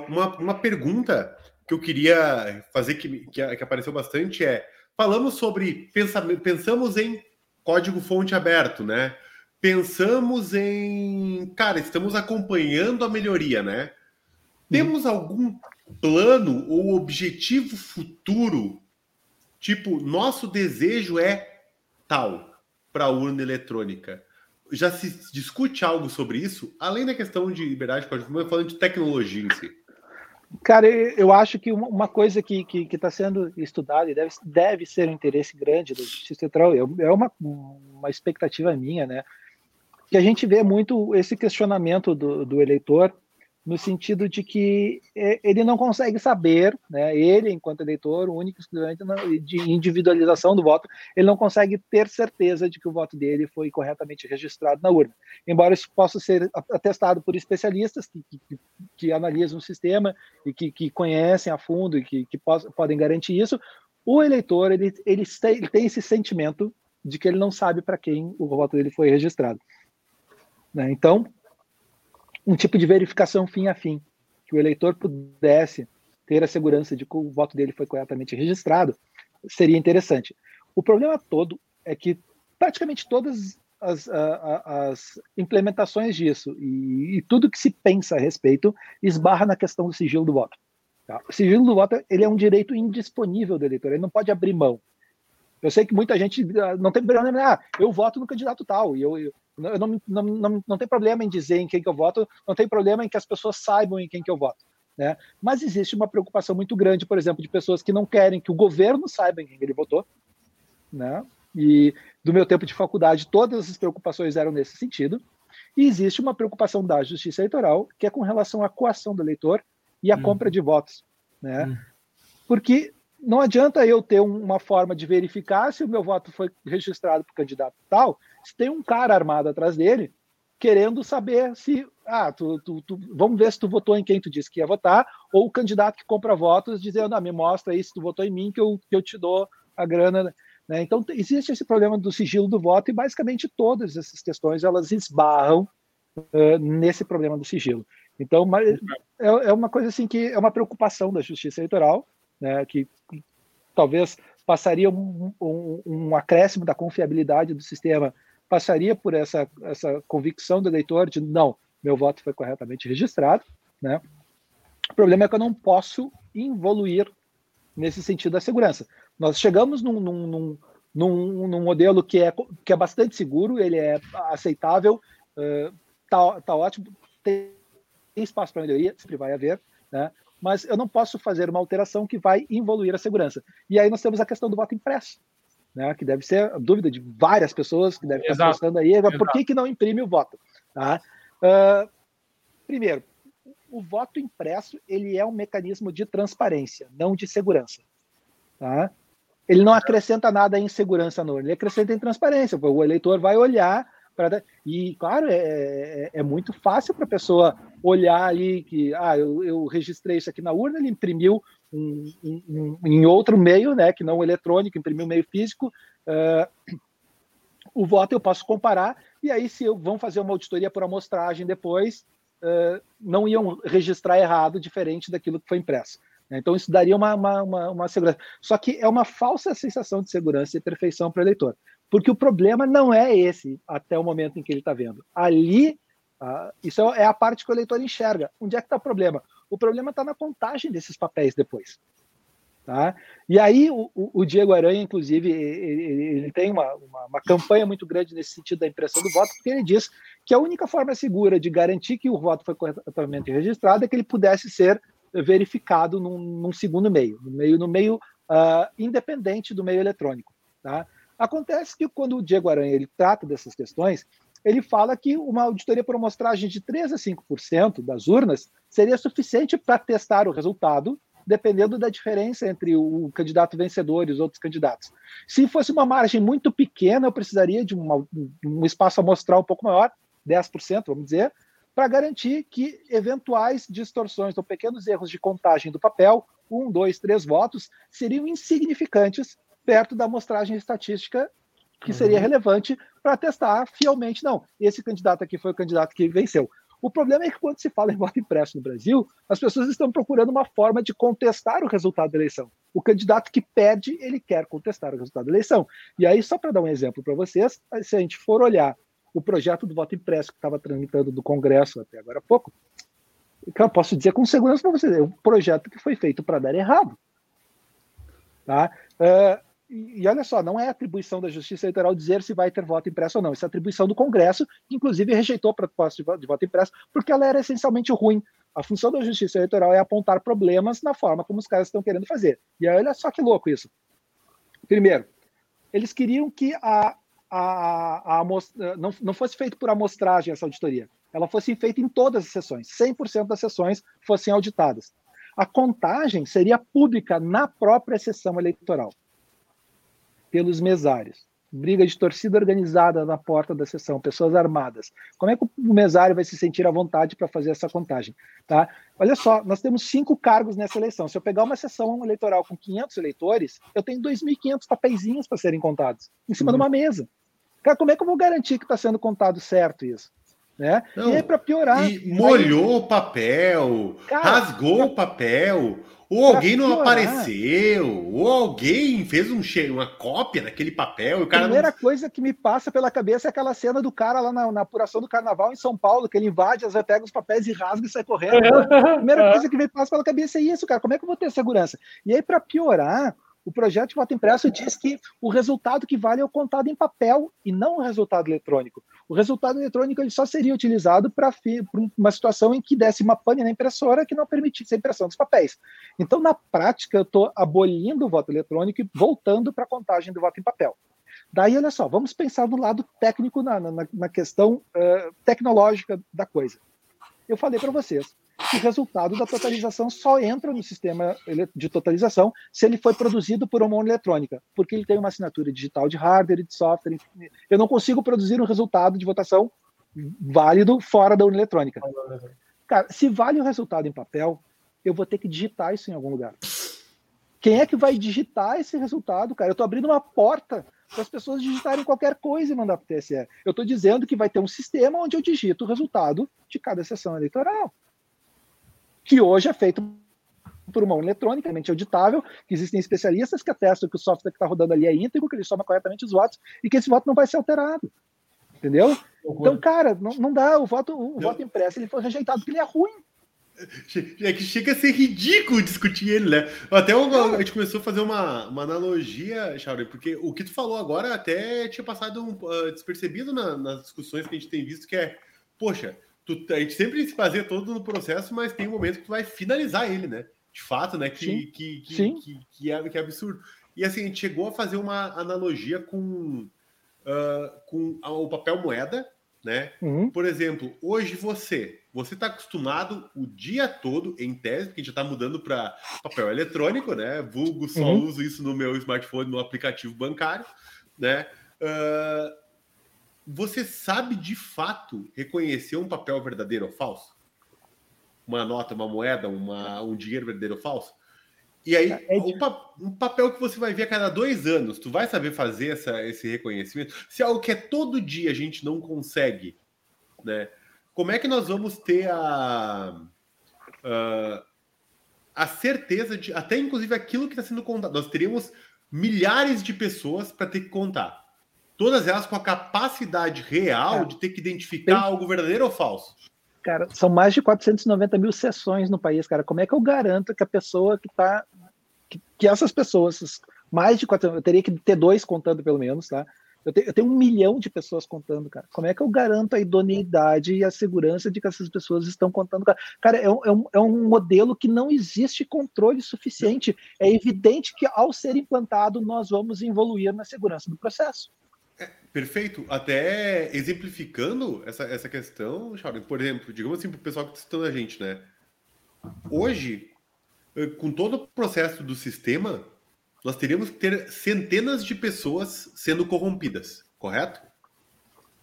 uma, uma pergunta que eu queria fazer que, que, que apareceu bastante é: falamos sobre pensamento, pensamos em código fonte aberto, né? Pensamos em, cara, estamos acompanhando a melhoria, né? Temos algum plano ou objetivo futuro? Tipo, nosso desejo é tal para a urna eletrônica. Já se discute algo sobre isso, além da questão de liberdade de código, falando de tecnologia em si. Cara, eu acho que uma coisa que está sendo estudada e deve, deve ser um interesse grande do Justiça Central, é uma, uma expectativa minha, né? Que a gente vê muito esse questionamento do, do eleitor no sentido de que é, ele não consegue saber, né, ele, enquanto eleitor, único estudante de individualização do voto, ele não consegue ter certeza de que o voto dele foi corretamente registrado na urna. Embora isso possa ser atestado por especialistas que, que, que analisam o sistema e que, que, conhecem a fundo e que, que podem garantir isso, o eleitor ele, ele tem esse sentimento de que ele não sabe para quem o voto dele foi registrado. Né? Então, um tipo de verificação fim a fim, que o eleitor pudesse ter a segurança de que o voto dele foi corretamente registrado, seria interessante. O problema todo é que praticamente todas as, as implementações disso e, e, tudo que se pensa a respeito esbarra na questão do sigilo do voto. Tá? O sigilo do voto ele é um direito indisponível do eleitor, ele não pode abrir mão. Eu sei que muita gente ah, não tem problema, ah, eu voto no candidato tal, e eu, eu, eu não, não, não, não tem problema em dizer em quem que eu voto, não tem problema em que as pessoas saibam em quem que eu voto. Né? Mas existe uma preocupação muito grande, por exemplo, de pessoas que não querem que o governo saiba em quem ele votou. Né? E do meu tempo de faculdade, todas as preocupações eram nesse sentido. E existe uma preocupação da justiça eleitoral, que é com relação à coação do eleitor e à hum. compra de votos. Né? Hum. Porque não adianta eu ter uma forma de verificar se o meu voto foi registrado para o candidato tal, se tem um cara armado atrás dele querendo saber se, ah, tu, tu, tu, vamos ver se tu votou em quem tu disse que ia votar, ou o candidato que compra votos dizendo, ah, me mostra aí se tu votou em mim que eu, que eu te dou a grana. Né? Então, existe esse problema do sigilo do voto e basicamente todas essas questões elas esbarram uh, nesse problema do sigilo. Então, é, é uma coisa assim que é uma preocupação da justiça eleitoral, né, que talvez passaria um, um, um, acréscimo da confiabilidade do sistema, passaria por essa, essa convicção do eleitor de não, meu voto foi corretamente registrado. Né? O problema é que eu não posso evoluir nesse sentido da segurança. Nós chegamos num, num, num, num, num modelo que é, que é bastante seguro, ele é aceitável, uh, tá ótimo, tem espaço para melhoria, sempre vai haver, né? Mas eu não posso fazer uma alteração que vai evoluir a segurança. E aí nós temos a questão do voto impresso, né, que deve ser a dúvida de várias pessoas que devem estar pensando aí, Exato. por que, que não imprime o voto? Tá? Uh, primeiro, o voto impresso ele é um mecanismo de transparência, não de segurança. Tá? Ele não acrescenta nada em segurança no ele acrescenta em transparência. O eleitor vai olhar E, claro, é, é, é muito fácil para a pessoa olhar ali que, ah, eu, eu, registrei isso aqui na urna, ele imprimiu um, um, um, em outro meio, né, que não eletrônico, imprimiu meio físico, uh, o voto eu posso comparar, e aí se eu, vão fazer uma auditoria por amostragem depois, uh, não iam registrar errado, diferente daquilo que foi impresso. Né. Então, isso daria uma, uma, uma, uma, segurança. Só que é uma falsa sensação de segurança e perfeição para o eleitor. Porque o problema não é esse até o momento em que ele está vendo. Ali, ah, isso é a parte que o eleitor enxerga. Onde é que está o problema? O problema está na contagem desses papéis depois. Tá? E aí o, o Diego Aranha, inclusive, ele, ele tem uma, uma, uma, campanha muito grande nesse sentido da impressão do voto, porque ele diz que a única forma segura de garantir que o voto foi corretamente registrado é que ele pudesse ser verificado num, num segundo meio, no meio, no meio uh, independente do meio eletrônico. Tá? Acontece que quando o Diego Aranha ele trata dessas questões, ele fala que uma auditoria por amostragem de 3 a 5% das urnas seria suficiente para testar o resultado, dependendo da diferença entre o candidato vencedor e os outros candidatos. Se fosse uma margem muito pequena, eu precisaria de uma, um espaço amostral um pouco maior, 10%, vamos dizer, para garantir que eventuais distorções ou pequenos erros de contagem do papel, um, dois, três votos, seriam insignificantes perto da amostragem estatística que seria uhum. relevante para testar fielmente. Não, esse candidato aqui foi o candidato que venceu. O problema é que quando se fala em voto impresso no Brasil, as pessoas estão procurando uma forma de contestar o resultado da eleição. O candidato que perde, ele quer contestar o resultado da eleição. E aí, só para dar um exemplo para vocês, se a gente for olhar o projeto do voto impresso que estava tramitando do Congresso até agora há pouco, eu posso dizer com segurança para vocês, é um projeto que foi feito para dar errado. Tá? Uh, e, olha só, não é atribuição da Justiça Eleitoral dizer se vai ter voto impresso ou não. Isso é atribuição do Congresso, que inclusive rejeitou a proposta de voto impresso, porque ela era essencialmente ruim. A função da Justiça Eleitoral é apontar problemas na forma como os caras estão querendo fazer. E aí, olha só que louco isso. Primeiro, eles queriam que a, a, a, a não, não fosse feito por amostragem essa auditoria. Ela fosse feita em todas as sessões. 100% das sessões fossem auditadas. A contagem seria pública na própria sessão eleitoral pelos mesários. Briga de torcida organizada na porta da sessão, pessoas armadas. Como é que o mesário vai se sentir à vontade para fazer essa contagem? Tá? Olha só, nós temos cinco cargos nessa eleição. Se eu pegar uma sessão eleitoral com 500 eleitores, eu tenho 2.500 papeizinhos para serem contados, em cima uhum. de uma mesa. Cara, como é que eu vou garantir que está sendo contado certo isso? Né? Não, e aí, para piorar. E molhou aí... o papel, Cara, rasgou o papel. Ou alguém não apareceu, ou alguém fez um cheiro, uma cópia daquele papel. E o cara a primeira não... coisa que me passa pela cabeça é aquela cena do cara lá na, na, apuração do carnaval em São Paulo, que ele invade, as pega os papéis e rasga e sai correndo. a primeira coisa que me passa pela cabeça é isso, cara. Como é que eu vou ter segurança? E aí, para piorar, O projeto de voto impresso diz que o resultado que vale é o contado em papel e não o resultado eletrônico. O resultado eletrônico ele só seria utilizado para uma situação em que desse uma pane na impressora que não permitisse a impressão dos papéis. Então, na prática, eu estou abolindo o voto eletrônico e voltando para a contagem do voto em papel. Daí, olha só, vamos pensar no lado técnico, na, na, na questão uh, tecnológica da coisa. Eu falei para vocês, o resultado da totalização só entra no sistema de totalização se ele foi produzido por uma urna eletrônica, porque ele tem uma assinatura digital de hardware e de software. Eu não consigo produzir um resultado de votação válido fora da urna eletrônica. Cara, se vale o resultado em papel, eu vou ter que digitar isso em algum lugar. Quem é que vai digitar esse resultado, cara? Eu estou abrindo uma porta para as pessoas digitarem qualquer coisa e mandar para o TSE. Eu estou dizendo que vai ter um sistema onde eu digito o resultado de cada sessão eleitoral que hoje é feito por uma eletronicamente auditável, que existem especialistas que atestam que o software que está rodando ali é íntegro, que ele soma corretamente os votos e que esse voto não vai ser alterado. Entendeu? Então, cara, não, não dá. O voto, o voto impresso ele foi rejeitado porque ele é ruim. É que chega a ser ridículo discutir ele, né? Até a gente começou a fazer uma, uma analogia, Chauri, porque o que tu falou agora até tinha passado um, uh, despercebido na, nas discussões que a gente tem visto, que é, poxa, tu, a gente sempre se fazia todo no processo, mas tem um momento que tu vai finalizar ele, né? De fato, né? Que, Sim. Que, que, Sim. Que, que, é, que é absurdo. E assim, a gente chegou a fazer uma analogia com, uh, com o papel moeda, né? Uhum. Por exemplo, hoje você, você está acostumado o dia todo, em tese, porque a gente já está mudando para papel eletrônico, né? Vulgo só uhum. uso isso no meu smartphone, no aplicativo bancário, né? Uh, você sabe de fato reconhecer um papel verdadeiro ou falso? Uma nota, uma moeda, uma, um dinheiro verdadeiro ou falso? E aí, é, é um, pa um, papel que você vai ver a cada dois anos, tu vai saber fazer essa, esse reconhecimento? Se é algo que é todo dia a gente não consegue, né? Como é que nós vamos ter a, a, a certeza de, até inclusive aquilo que está sendo contado? Nós teríamos milhares de pessoas para ter que contar todas elas com a capacidade real de ter que identificar tem... algo verdadeiro ou falso. Cara, são mais de 490 mil sessões no país, cara. Como é que eu garanto que a pessoa que está. Que, que, essas pessoas, mais de 400, eu teria que ter dois contando pelo menos, tá? Eu, te, eu, tenho um milhão de pessoas contando, cara. Como é que eu garanto a idoneidade e a segurança de que essas pessoas estão contando? Cara, cara é, um, é, um, é um modelo que não existe controle suficiente. É evidente que, ao ser implantado, nós vamos evoluir na segurança do processo. Perfeito. Até exemplificando essa, essa questão, Charlie, por exemplo, digamos assim, para o pessoal que está citando a gente, né? Hoje, eh, com todo o processo do sistema, nós teríamos que ter centenas de pessoas sendo corrompidas, correto?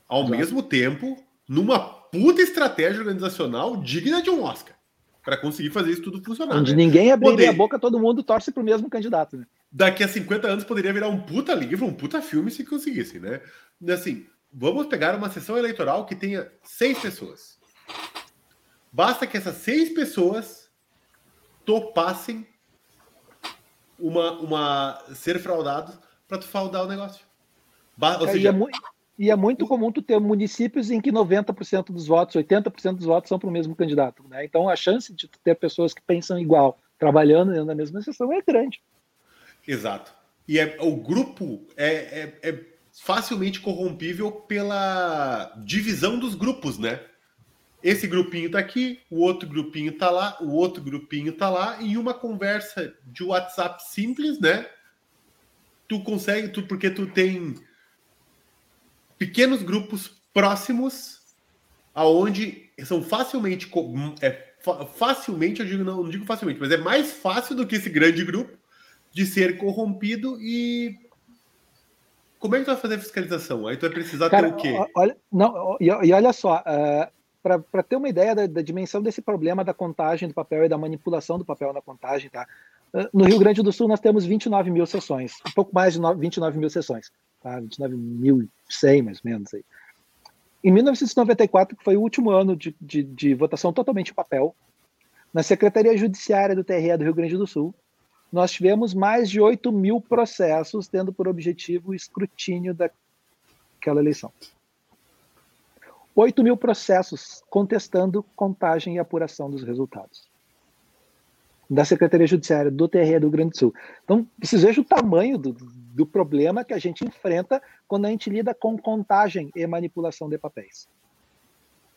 Ao Exato. mesmo tempo, numa puta estratégia organizacional digna de um Oscar para conseguir fazer isso tudo funcionar. Onde né? ninguém abriria Poder... a boca, todo mundo torce para o mesmo candidato. Né? Daqui a 50 anos poderia virar um puta livro, um puta filme se conseguisse, né? Assim, vamos pegar uma sessão eleitoral que tenha seis pessoas. Basta que essas seis pessoas topassem uma, uma ser fraudados para tu fraudar o negócio. Ou é, seja, é muito e é muito comum tu ter municípios em que 90% dos votos, 80% dos votos são para o mesmo candidato. Né? Então a chance de tu ter pessoas que pensam igual, trabalhando dentro da mesma sessão é grande. Exato. E é, o grupo é, é, é facilmente corrompível pela divisão dos grupos, né? Esse grupinho tá aqui, o outro grupinho tá lá, o outro grupinho tá lá, e uma conversa de WhatsApp simples, né? Tu consegue, tu, porque tu tem pequenos grupos próximos aonde são facilmente é, facilmente eu digo não, não, digo facilmente mas é mais fácil do que esse grande grupo de ser corrompido e como é que tu vai fazer a fiscalização aí tu vai precisar Cara, ter o quê olha não e, e olha só uh, para ter uma ideia da, da, dimensão desse problema da contagem do papel e da manipulação do papel na contagem tá uh, no Rio Grande do Sul nós temos 29 mil sessões um pouco mais de 29 mil sessões tá? 29.100 mais ou menos. Aí. Em 1994, que foi o último ano de, de, de votação totalmente em papel, na Secretaria Judiciária do TRE do Rio Grande do Sul, nós tivemos mais de 8 mil processos tendo por objetivo o escrutínio daquela eleição. 8 mil processos contestando contagem e apuração dos resultados. da Secretaria Judiciária do TRE do Rio Grande do Sul. Então, vocês vejam o tamanho do, do problema que a gente enfrenta quando a gente lida com contagem e manipulação de papéis.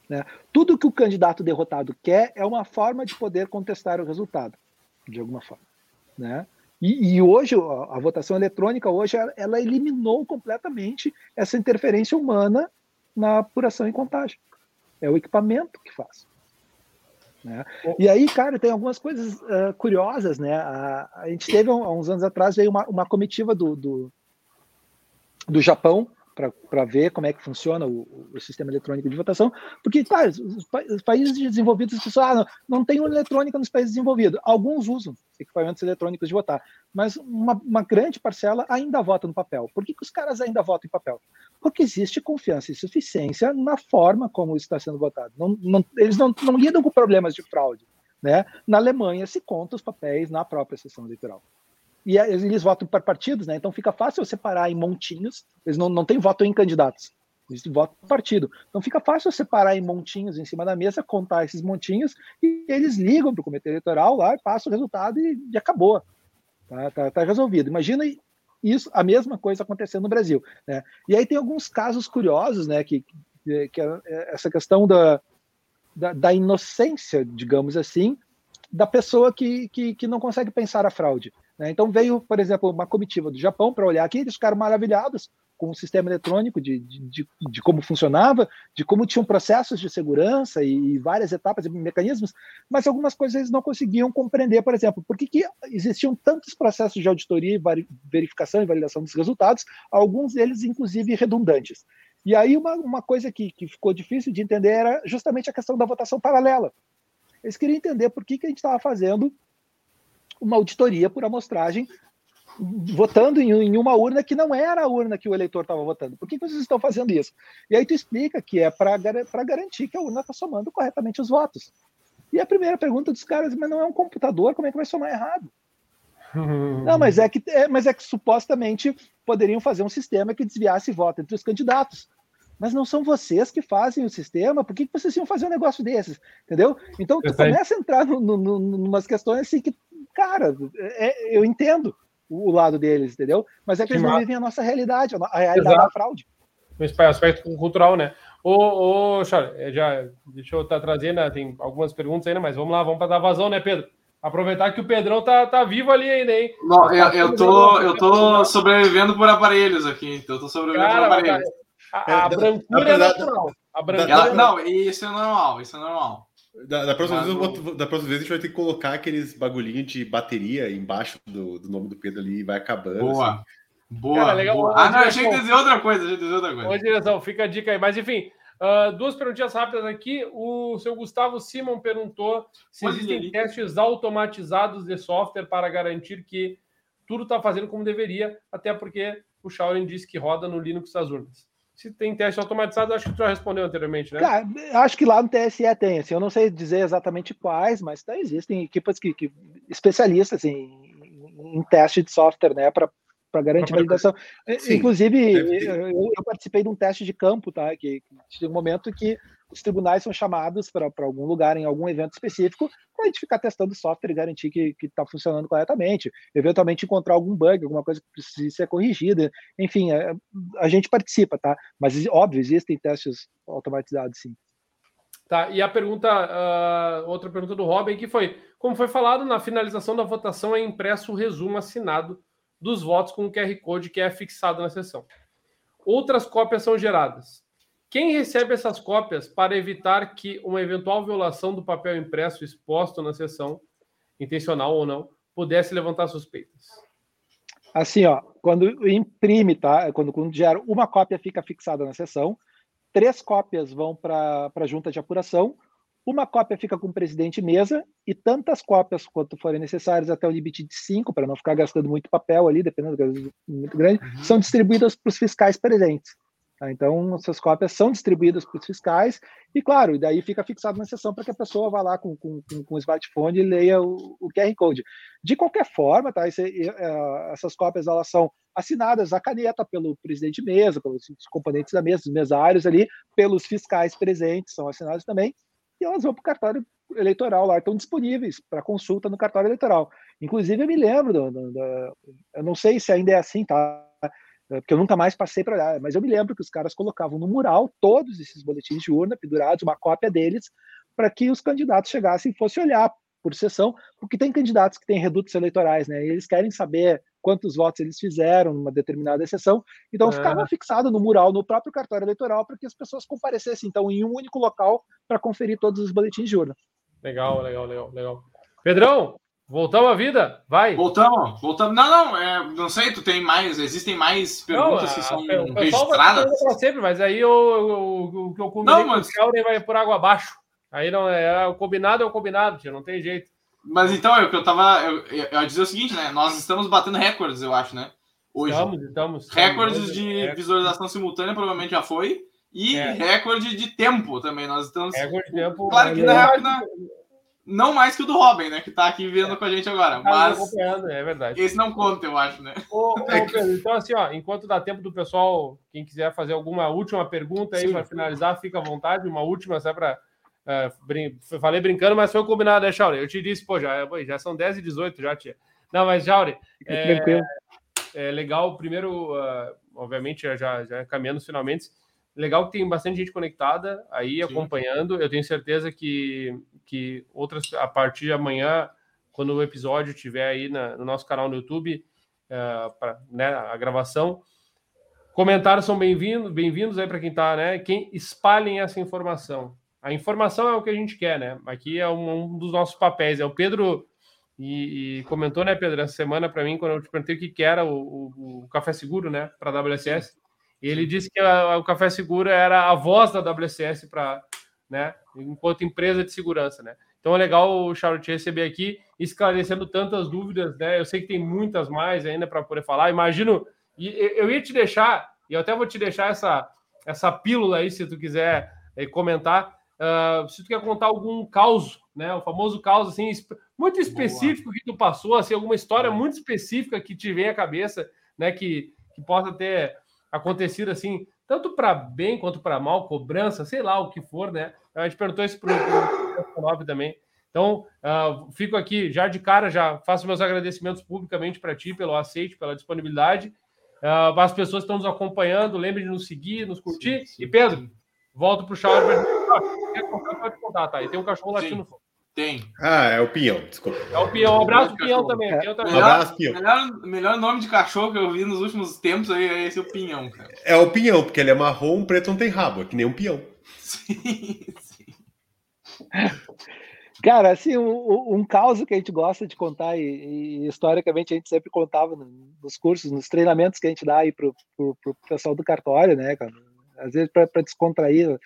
Né? Tudo que o candidato derrotado quer é uma forma de poder contestar o resultado, de alguma forma. Né? E, e hoje, a, a, votação eletrônica, hoje, ela, ela eliminou completamente essa interferência humana na apuração e contagem. É o equipamento que faz. Né? E aí, cara, tem algumas coisas uh, curiosas, né? A, a, gente teve, há uns anos atrás, veio uma, uma comitiva do, do, do Japão para ver como é que funciona o, o, sistema eletrônico de votação, porque, claro, os, os países desenvolvidos, pessoal, ah, não, não tem eletrônica nos países desenvolvidos. Alguns usam equipamentos eletrônicos de votar, mas uma, uma grande parcela ainda vota no papel. Por que, que os caras ainda votam em papel? Porque existe confiança e suficiência na forma como está sendo votado. Não, não, eles não, não lidam com problemas de fraude. Né? Na Alemanha se conta os papéis na própria sessão eleitoral e eles votam por partidos, né? Então fica fácil separar em montinhos. Eles não, não têm voto em candidatos, eles votam por partido. Então fica fácil separar em montinhos em cima da mesa, contar esses montinhos e eles ligam para o comitê eleitoral lá, passa o resultado e, e acabou. Tá, tá, tá, resolvido. Imagina isso, a mesma coisa acontecendo no Brasil. Né? E aí tem alguns casos curiosos, né? Que, que, que é essa questão da, da, da, inocência, digamos assim, da pessoa que, que, que não consegue pensar a fraude. Né? Então veio, por exemplo, uma comitiva do Japão para olhar aqui, eles ficaram maravilhados com o sistema eletrônico, de, de, de, como funcionava, de como tinham processos de segurança e, várias etapas e mecanismos, mas algumas coisas eles não conseguiam compreender, por exemplo, por que, que existiam tantos processos de auditoria, verificação e validação dos resultados, alguns deles, inclusive, redundantes. E aí uma, uma coisa que, que ficou difícil de entender era justamente a questão da votação paralela. Eles queriam entender por que, que a gente estava fazendo uma auditoria por amostragem votando em, uma urna que não era a urna que o eleitor estava votando. Por que, vocês estão fazendo isso? E aí tu explica que é para garantir que a urna está somando corretamente os votos. E a primeira pergunta dos caras, mas não é um computador, como é que vai somar errado? Não, mas é que, é, mas é que supostamente poderiam fazer um sistema que desviasse voto entre os candidatos. Mas não são vocês que fazem o sistema, por que, que vocês iam fazer um negócio desses? Entendeu? Então tu começa a entrar no, no, no, numas questões assim que cara, é, eu entendo o lado deles, entendeu? Mas é que eles não vivem a nossa realidade, a realidade Exato. da fraude. O aspecto cultural, né? Ô, ô Charles, é, já, deixa eu estar tá trazendo, né? tem algumas perguntas ainda, mas vamos lá, vamos para dar vazão, né, Pedro? Aproveitar que o Pedrão tá, tá vivo ali ainda, hein? Não, eu, eu, tô, eu tô sobrevivendo por aparelhos aqui, então eu tô sobrevivendo Cara, por aparelhos. A, a, a brancura é natural. A brancura Ela, é não, isso é normal, isso é normal. Da, da, próxima vez, vou, da próxima vez a gente vai ter que colocar aqueles bagulhinhos de bateria embaixo do, do nome do Pedro ali e vai acabando. Boa. Assim. Boa, Cara, legal. boa. Ah, não, achei que dizer outra coisa, achei dizer outra coisa. Boa direção, fica a dica aí. Mas enfim, uh, duas perguntinhas rápidas aqui. O seu Gustavo Simon perguntou se existem testes automatizados de software para garantir que tudo está fazendo como deveria, até porque o Shaurin disse que roda no Linux das urnas se tem teste automatizado, acho que tu já respondeu anteriormente, né? Cara, acho que lá no TSE tem, assim, eu não sei dizer exatamente quais, mas tá, existem equipes que, que especialistas em, em, teste de software, né, para garantir validação. Sim, Inclusive, eu, eu, participei de um teste de campo, tá? Que, que tinha um momento que os tribunais são chamados para algum lugar, em algum evento específico, para a gente ficar testando o software e garantir que está funcionando corretamente. Eventualmente encontrar algum bug, alguma coisa que precise ser corrigida. Enfim, a, é, a gente participa, tá? Mas, óbvio, existem testes automatizados, sim. Tá, e a pergunta, uh, outra pergunta do Robin, que foi: como foi falado, na finalização da votação é impresso o resumo assinado dos votos com o QR Code que é fixado na sessão. Outras cópias são geradas. Quem recebe essas cópias para evitar que uma eventual violação do papel impresso exposto na sessão, intencional ou não, pudesse levantar suspeitas? Assim, ó, quando imprime, tá? Quando, quando gera uma cópia fica fixada na sessão, três cópias vão para a junta de apuração, uma cópia fica com o presidente mesa e tantas cópias quanto forem necessárias até o limite de cinco, para não ficar gastando muito papel ali, dependendo do muito grande, uhum. são distribuídas para os fiscais presentes. Tá? Então, essas cópias são distribuídas para os fiscais e, claro, daí fica fixado na sessão para que a pessoa vá lá com, com, com, o smartphone e leia o, o QR Code. De qualquer forma, tá? Esse, uh, essas cópias elas são assinadas à caneta pelo presidente mesa, pelos componentes da mesa, os mesários ali, pelos fiscais presentes, são assinados também. e elas vão para o cartório eleitoral lá, estão disponíveis para consulta no cartório eleitoral. Inclusive, eu me lembro, do, do, do, eu não sei se ainda é assim, tá? Porque eu nunca mais passei para olhar, mas eu me lembro que os caras colocavam no mural todos esses boletins de urna pendurados, uma cópia deles, para que os candidatos chegassem e fossem olhar por sessão, porque tem candidatos que têm redutos eleitorais, né? E eles querem saber quantos votos eles fizeram numa determinada sessão. Então, é. ficava fixado no mural, no próprio cartório eleitoral, para que as pessoas comparecessem, então, em um único local para conferir todos os boletins de urna. Legal, legal, legal, legal. Pedrão, voltamos à vida? Vai. Voltamos, voltamos. Não, não, é, não sei, tu tem mais, existem mais perguntas não, que são a, registradas. Vai sempre, mas aí o que eu, combinei não, mas... com o vai por água abaixo. Aí não é, é o combinado é o combinado, tio, não tem jeito. Mas então, é o que eu tava. Eu, eu, eu ia dizer o seguinte, né? Nós estamos batendo recordes, eu acho, né? Hoje. Estamos, estamos. Recordes de é. visualização simultânea provavelmente já foi. E é. recorde de tempo também. Nós estamos. Recorde de tempo. Claro que na, na, não mais que o do Robin, né? Que tá aqui vendo é. com a gente agora. Tá mas. É verdade. Esse não conta, eu acho, né? Ô, ô, Pedro, então, assim, ó, enquanto dá tempo do pessoal, quem quiser fazer alguma última pergunta aí para finalizar, fica à vontade. Uma última, só para é, brin... Falei brincando, mas foi combinado, né, Chauri? Eu te disse, pô, já, já são 10 e 18 já, tia. Não, mas, Chauri, é, é legal, primeiro, uh, obviamente, já, já caminhando finalmente, legal que tem bastante gente conectada aí, Sim. acompanhando. Eu tenho certeza que, que outras, a partir de amanhã, quando o episódio estiver aí na, no nosso canal no YouTube, uh, pra, né, a gravação, comentários são bem-vindos, bem-vindos aí para quem está, né? Quem espalhem essa informação. A informação é o que a gente quer, né? Aqui é um, um dos nossos papéis. É o Pedro e, e comentou, né, Pedro, essa semana para mim, quando eu te perguntei o que, que era o, o, o, Café Seguro, né, para a WSS. E ele disse que a, o Café Seguro era a voz da WSS para, né, enquanto empresa de segurança, né. Então é legal o Charlotte te receber aqui, esclarecendo tantas dúvidas, né? Eu sei que tem muitas mais ainda para poder falar. Imagino, e eu ia te deixar, e eu até vou te deixar essa, essa pílula aí, se tu quiser eh, comentar, Uh, se tu quer contar algum caos, né? O famoso caos assim, muito específico Boa. que tu passou, assim, alguma história muito específica que te vem à cabeça, né? Que, que possa ter acontecido assim, tanto para bem quanto para mal, cobrança, sei lá o que for, né? A gente perguntou isso para o também. Então, uh, fico aqui já de cara, já faço meus agradecimentos publicamente para ti pelo aceite, pela disponibilidade. Uh, as pessoas que estão nos acompanhando, lembre de nos seguir, nos curtir. Sim, sim, e Pedro, volto para o Charles pode contar, tá? E tem um cachorro latindo Tem. Ah, é o Pinhão, desculpa. É o Pinhão. Um abraço, Pinhão também. É. também. Melhor, abraço, Pinhão. Melhor, melhor nome de cachorro que eu vi nos últimos tempos aí é esse o Pinhão, cara. É o Pinhão, porque ele é marrom, preto não tem rabo, é que nem um peão. Sim, sim. Cara, assim, um, um caos que a gente gosta de contar e, e, historicamente a gente sempre contava nos cursos, nos treinamentos que a gente dá aí pro, pro, pro pessoal do cartório, né, cara? Às vezes para descontrair,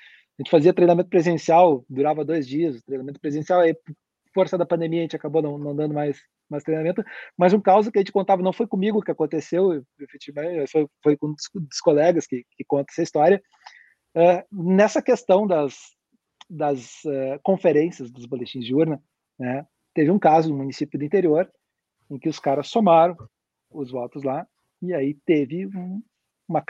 gente fazia treinamento presencial, durava dois dias. Treinamento presencial, aí, força da pandemia, a gente acabou não, não dando mais, mais treinamento. Mas um caso que a gente contava não foi comigo que aconteceu, efetivamente, foi, foi com os colegas que, que contam essa história. Uh, nessa questão das, das uh, conferências dos boletins de urna, né, teve um caso no município do interior em que os caras somaram os votos lá e aí teve um, uma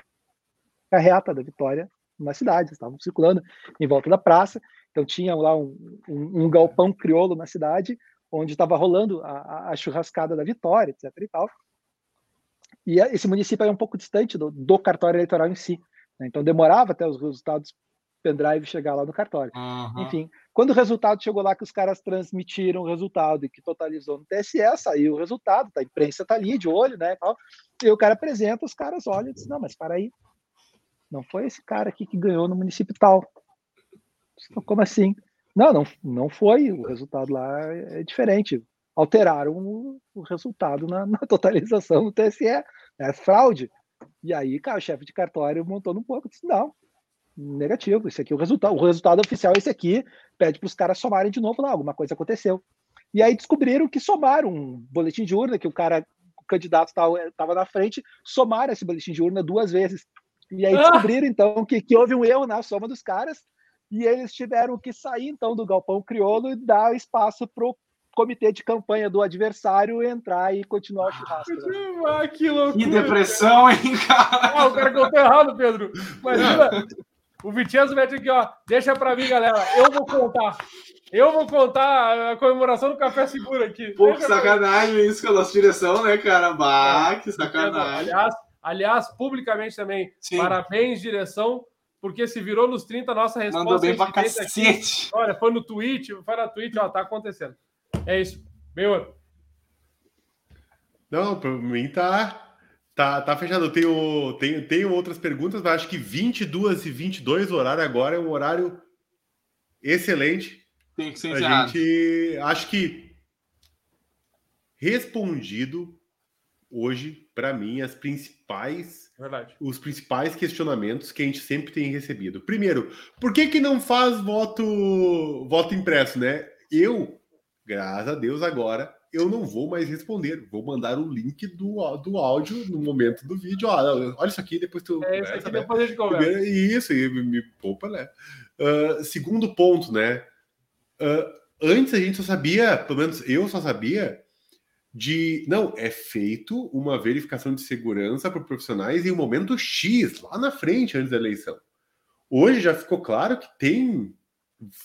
carreata da vitória na cidade, estavam circulando em volta da praça. Então tinha lá um, um, um galpão crioulo na cidade, onde estava rolando a, a, churrascada da vitória, etc. E, tal. e esse município era um pouco distante do, do cartório eleitoral em si. Né? Então demorava até os resultados pendrive chegar lá no cartório. Uhum. Enfim, quando o resultado chegou lá, que os caras transmitiram o resultado e que totalizou no TSE, saiu o resultado, tá, a imprensa tá ali de olho, né? E o cara apresenta, os caras olham e dizem, não, mas para aí, não foi esse cara aqui que ganhou no município tal. Como assim? Não, não, não foi. O resultado lá é diferente. Alteraram o, o resultado na, na, totalização do TSE. É fraude. E aí, cara, o chefe de cartório montou no pouco disse: não, negativo. Esse aqui é o resultado. O resultado oficial é esse aqui. Pede para os caras somarem de novo lá. Alguma coisa aconteceu. E aí descobriram que somaram um boletim de urna, que o cara, o candidato estava na frente, somaram esse boletim de urna duas vezes. E aí ah! descobriram, então, que, que houve um erro na soma dos caras, e eles tiveram que sair, então, do galpão crioulo e dar espaço para o comitê de campanha do adversário entrar e continuar o churrasco. Né? Ah, que loucura! Que depressão, hein, cara? Ah, o cara contou errado, Pedro. Imagina, O Vicenzo mete aqui, ó. Deixa pra mim, galera. Eu vou contar. Eu vou contar a comemoração do Café Seguro aqui. Pô, que sacanagem isso com a nossa direção, né, cara? Bah, que sacanagem. Aliás, aliás publicamente também, Sim. parabéns, direção, porque se virou nos 30, nossa resposta. Mandou bem pra cacete. Aqui. Olha, foi no tweet, foi na tweet, ó, tá acontecendo. É isso. Meu. Não, pra mim tá. Tá, tá fechado. Eu tenho, tenho, tenho outras perguntas, mas acho que 22 e 22 o horário agora é um horário excelente. Tem que ser encerrado. A gente, acho que respondido hoje, para mim, as principais, Verdade. os principais questionamentos que a gente sempre tem recebido. Primeiro, por que que não faz voto, voto impresso, né? Eu, graças a Deus, agora eu não vou mais responder. Vou mandar o link do, do áudio no momento do vídeo. Ó, olha isso aqui, depois tu. É, isso aqui né? depois a gente conversa. Isso, e me poupa, né? Uh, segundo ponto, né? Uh, antes a gente só sabia, pelo menos eu só sabia, de. Não, é feito uma verificação de segurança para profissionais em um momento X, lá na frente, antes da eleição. Hoje já ficou claro que tem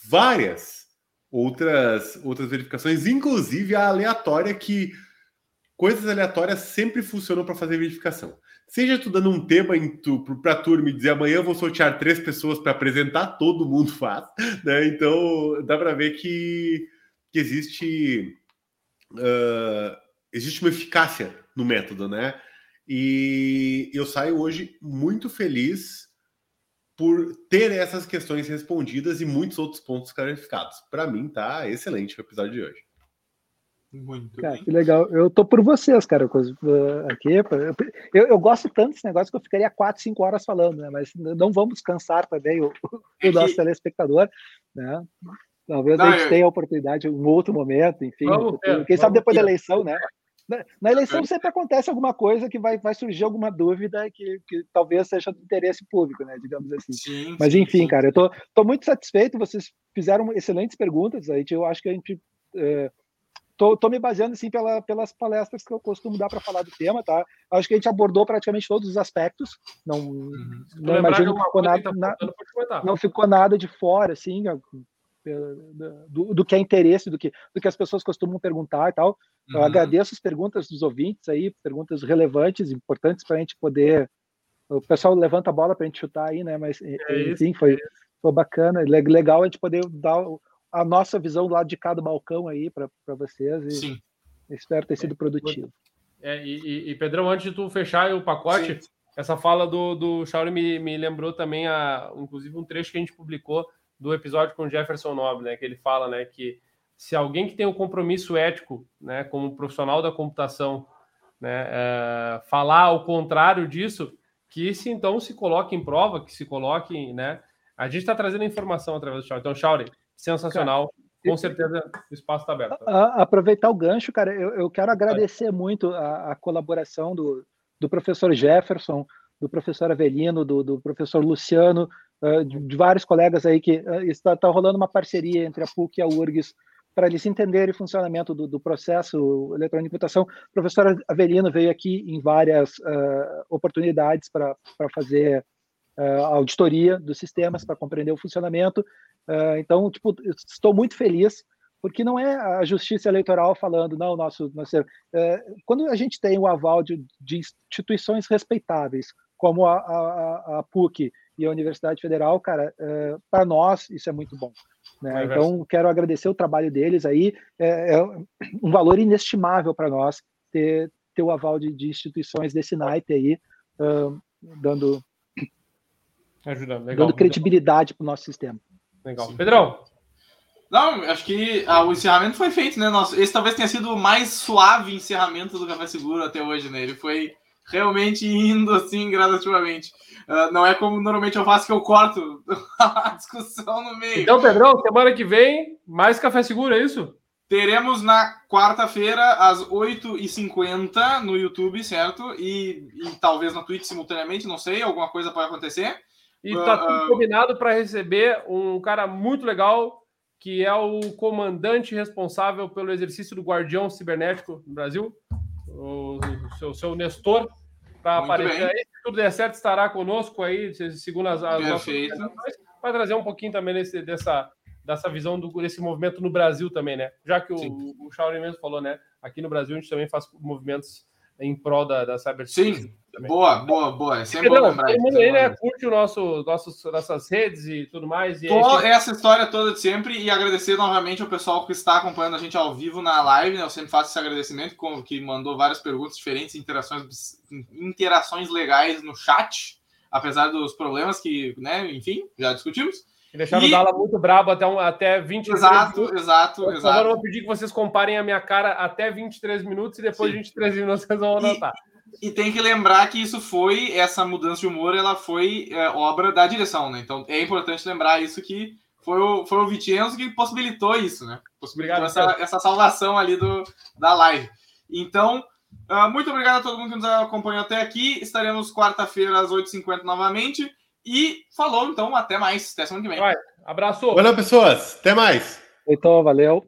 várias outras, outras verificações, inclusive a aleatória, que coisas aleatórias sempre funcionam para fazer verificação. Seja tu dando um tema para a turma e dizer amanhã eu vou sortear três pessoas para apresentar, todo mundo faz, né? Então dá para ver que, que existe, uh, existe uma eficácia no método, né? E eu saio hoje muito feliz por ter essas questões respondidas e muitos outros pontos clarificados. Para mim, tá excelente o episódio de hoje. Muito cara, bem. que legal. Eu tô por vocês, cara. Aqui, eu, eu gosto tanto desse negócio que eu ficaria 4, 5 horas falando, né? Mas não vamos cansar também o, o nosso telespectador, né? Talvez não, a gente eu... tenha a oportunidade em um outro momento, enfim. Vamos, quem sabe depois da eleição, né? Na, eleição sempre acontece alguma coisa que vai, vai surgir alguma dúvida que, que talvez seja do interesse público, né? Digamos assim. Sim, Mas enfim, sim. cara, eu tô, tô muito satisfeito. Vocês fizeram excelentes perguntas. Aí eu acho que a gente é, tô, tô me baseando assim pela, pelas palestras que eu costumo dar para falar do tema, tá? Acho que a gente abordou praticamente todos os aspectos. Não, uhum. não imagino que ficou nada, tá na, não ficou nada de fora, assim do, do, que é interesse, do que, do que as pessoas costumam perguntar e tal. Eu uhum. agradeço as perguntas dos ouvintes aí, perguntas relevantes, importantes para a gente poder. O pessoal levanta a bola para a gente chutar aí, né? Mas, é enfim, foi, é foi bacana. Legal a gente poder dar a nossa visão do lado de cada balcão aí para vocês. E Sim. Espero ter sido produtivo. É, e, e, Pedrão, antes de tu fechar o pacote, Sim. essa fala do, do Shauri me, me lembrou também, a, inclusive, um trecho que a gente publicou do episódio com Jefferson Nobre, né, que ele fala, né, que se alguém que tem um compromisso ético, né, como profissional da computação, né, é, falar ao contrário disso, que se então se coloque em prova, que se coloque, né, a gente está trazendo informação através do Shauri. Então, Shauri, sensacional. Cara, com certeza o espaço está aberto. A, aproveitar o gancho, cara, eu, eu quero agradecer muito a, a, colaboração do, do professor Jefferson, do professor Avelino, do, do professor Luciano, de, de, vários colegas aí que uh, está, está rolando uma parceria entre a PUC e a URGS para eles entenderem o funcionamento do, do processo eletrônico de votação. O professor Avelino veio aqui em várias uh, oportunidades para fazer uh, auditoria dos sistemas, para compreender o funcionamento. Uh, então, tipo, estou muito feliz, porque não é a justiça eleitoral falando, não, nosso. nosso quando a gente tem o aval de, de instituições respeitáveis, como a, a, a PUC e a Universidade Federal, cara, é, para nós isso é muito bom. Né? Então, quero agradecer o trabalho deles aí. É, é um valor inestimável para nós ter, ter o aval de, de instituições desse naipe aí, uh, dando, Ajuda, legal, dando credibilidade para o nosso sistema. Legal. Pedrão, não, acho que ah, o encerramento foi feito, né? Nossa, esse talvez tenha sido o mais suave encerramento do Café Seguro até hoje, né? Ele foi realmente indo assim gradativamente. Uh, não é como normalmente eu faço que eu corto a discussão no meio. Então, Pedrão, semana que vem, mais café seguro, é isso? Teremos na quarta-feira, às 8h50, no YouTube, certo? E, e, talvez na Twitch simultaneamente, não sei, alguma coisa pode acontecer. E tá uh, tudo uh... combinado para receber um cara muito legal, que é o comandante responsável pelo exercício do Guardião Cibernético no Brasil, o seu, seu Nestor para aparecer aí. Se tudo der certo, estará conosco aí, segundo as, as Perfeito. para trazer um pouquinho também desse, dessa, dessa visão do, desse movimento no Brasil também, né? Já que o, o Shaolin mesmo falou, né? Aqui no Brasil a gente também faz movimentos em prol da, da cybersegurança. Sim, também. boa, boa, boa. É sempre bom lembrar. Todo mundo aí, né? Curte o nosso, nossos, nossas redes e tudo mais. E Tô, essa história toda de sempre e agradecer novamente ao pessoal que está acompanhando a gente ao vivo na live, né? Eu sempre faço esse agradecimento, que mandou várias perguntas diferentes, interações, interações legais no chat, apesar dos problemas que, né, enfim, já discutimos. E deixaram e... o Dala muito brabo até, um, até 20 Exato, minutos. exato, exato. Agora eu vou pedir que vocês comparem a minha cara até 23 minutos e depois Sim. de 23 minutos vocês vão anotar. E, tem que lembrar que isso foi, essa mudança de humor, ela foi é, obra da direção, né? Então é importante lembrar isso que foi o, foi o Vicenzo que possibilitou isso, né? Possibilitou obrigado, essa, essa salvação ali do, da live. Então, uh, muito obrigado a todo mundo que nos acompanhou até aqui. Estaremos quarta-feira às 8h50 novamente. E falou, então, até mais. Até semana que vem. Vai. Abraço. Valeu, pessoas. Até mais. Então, valeu.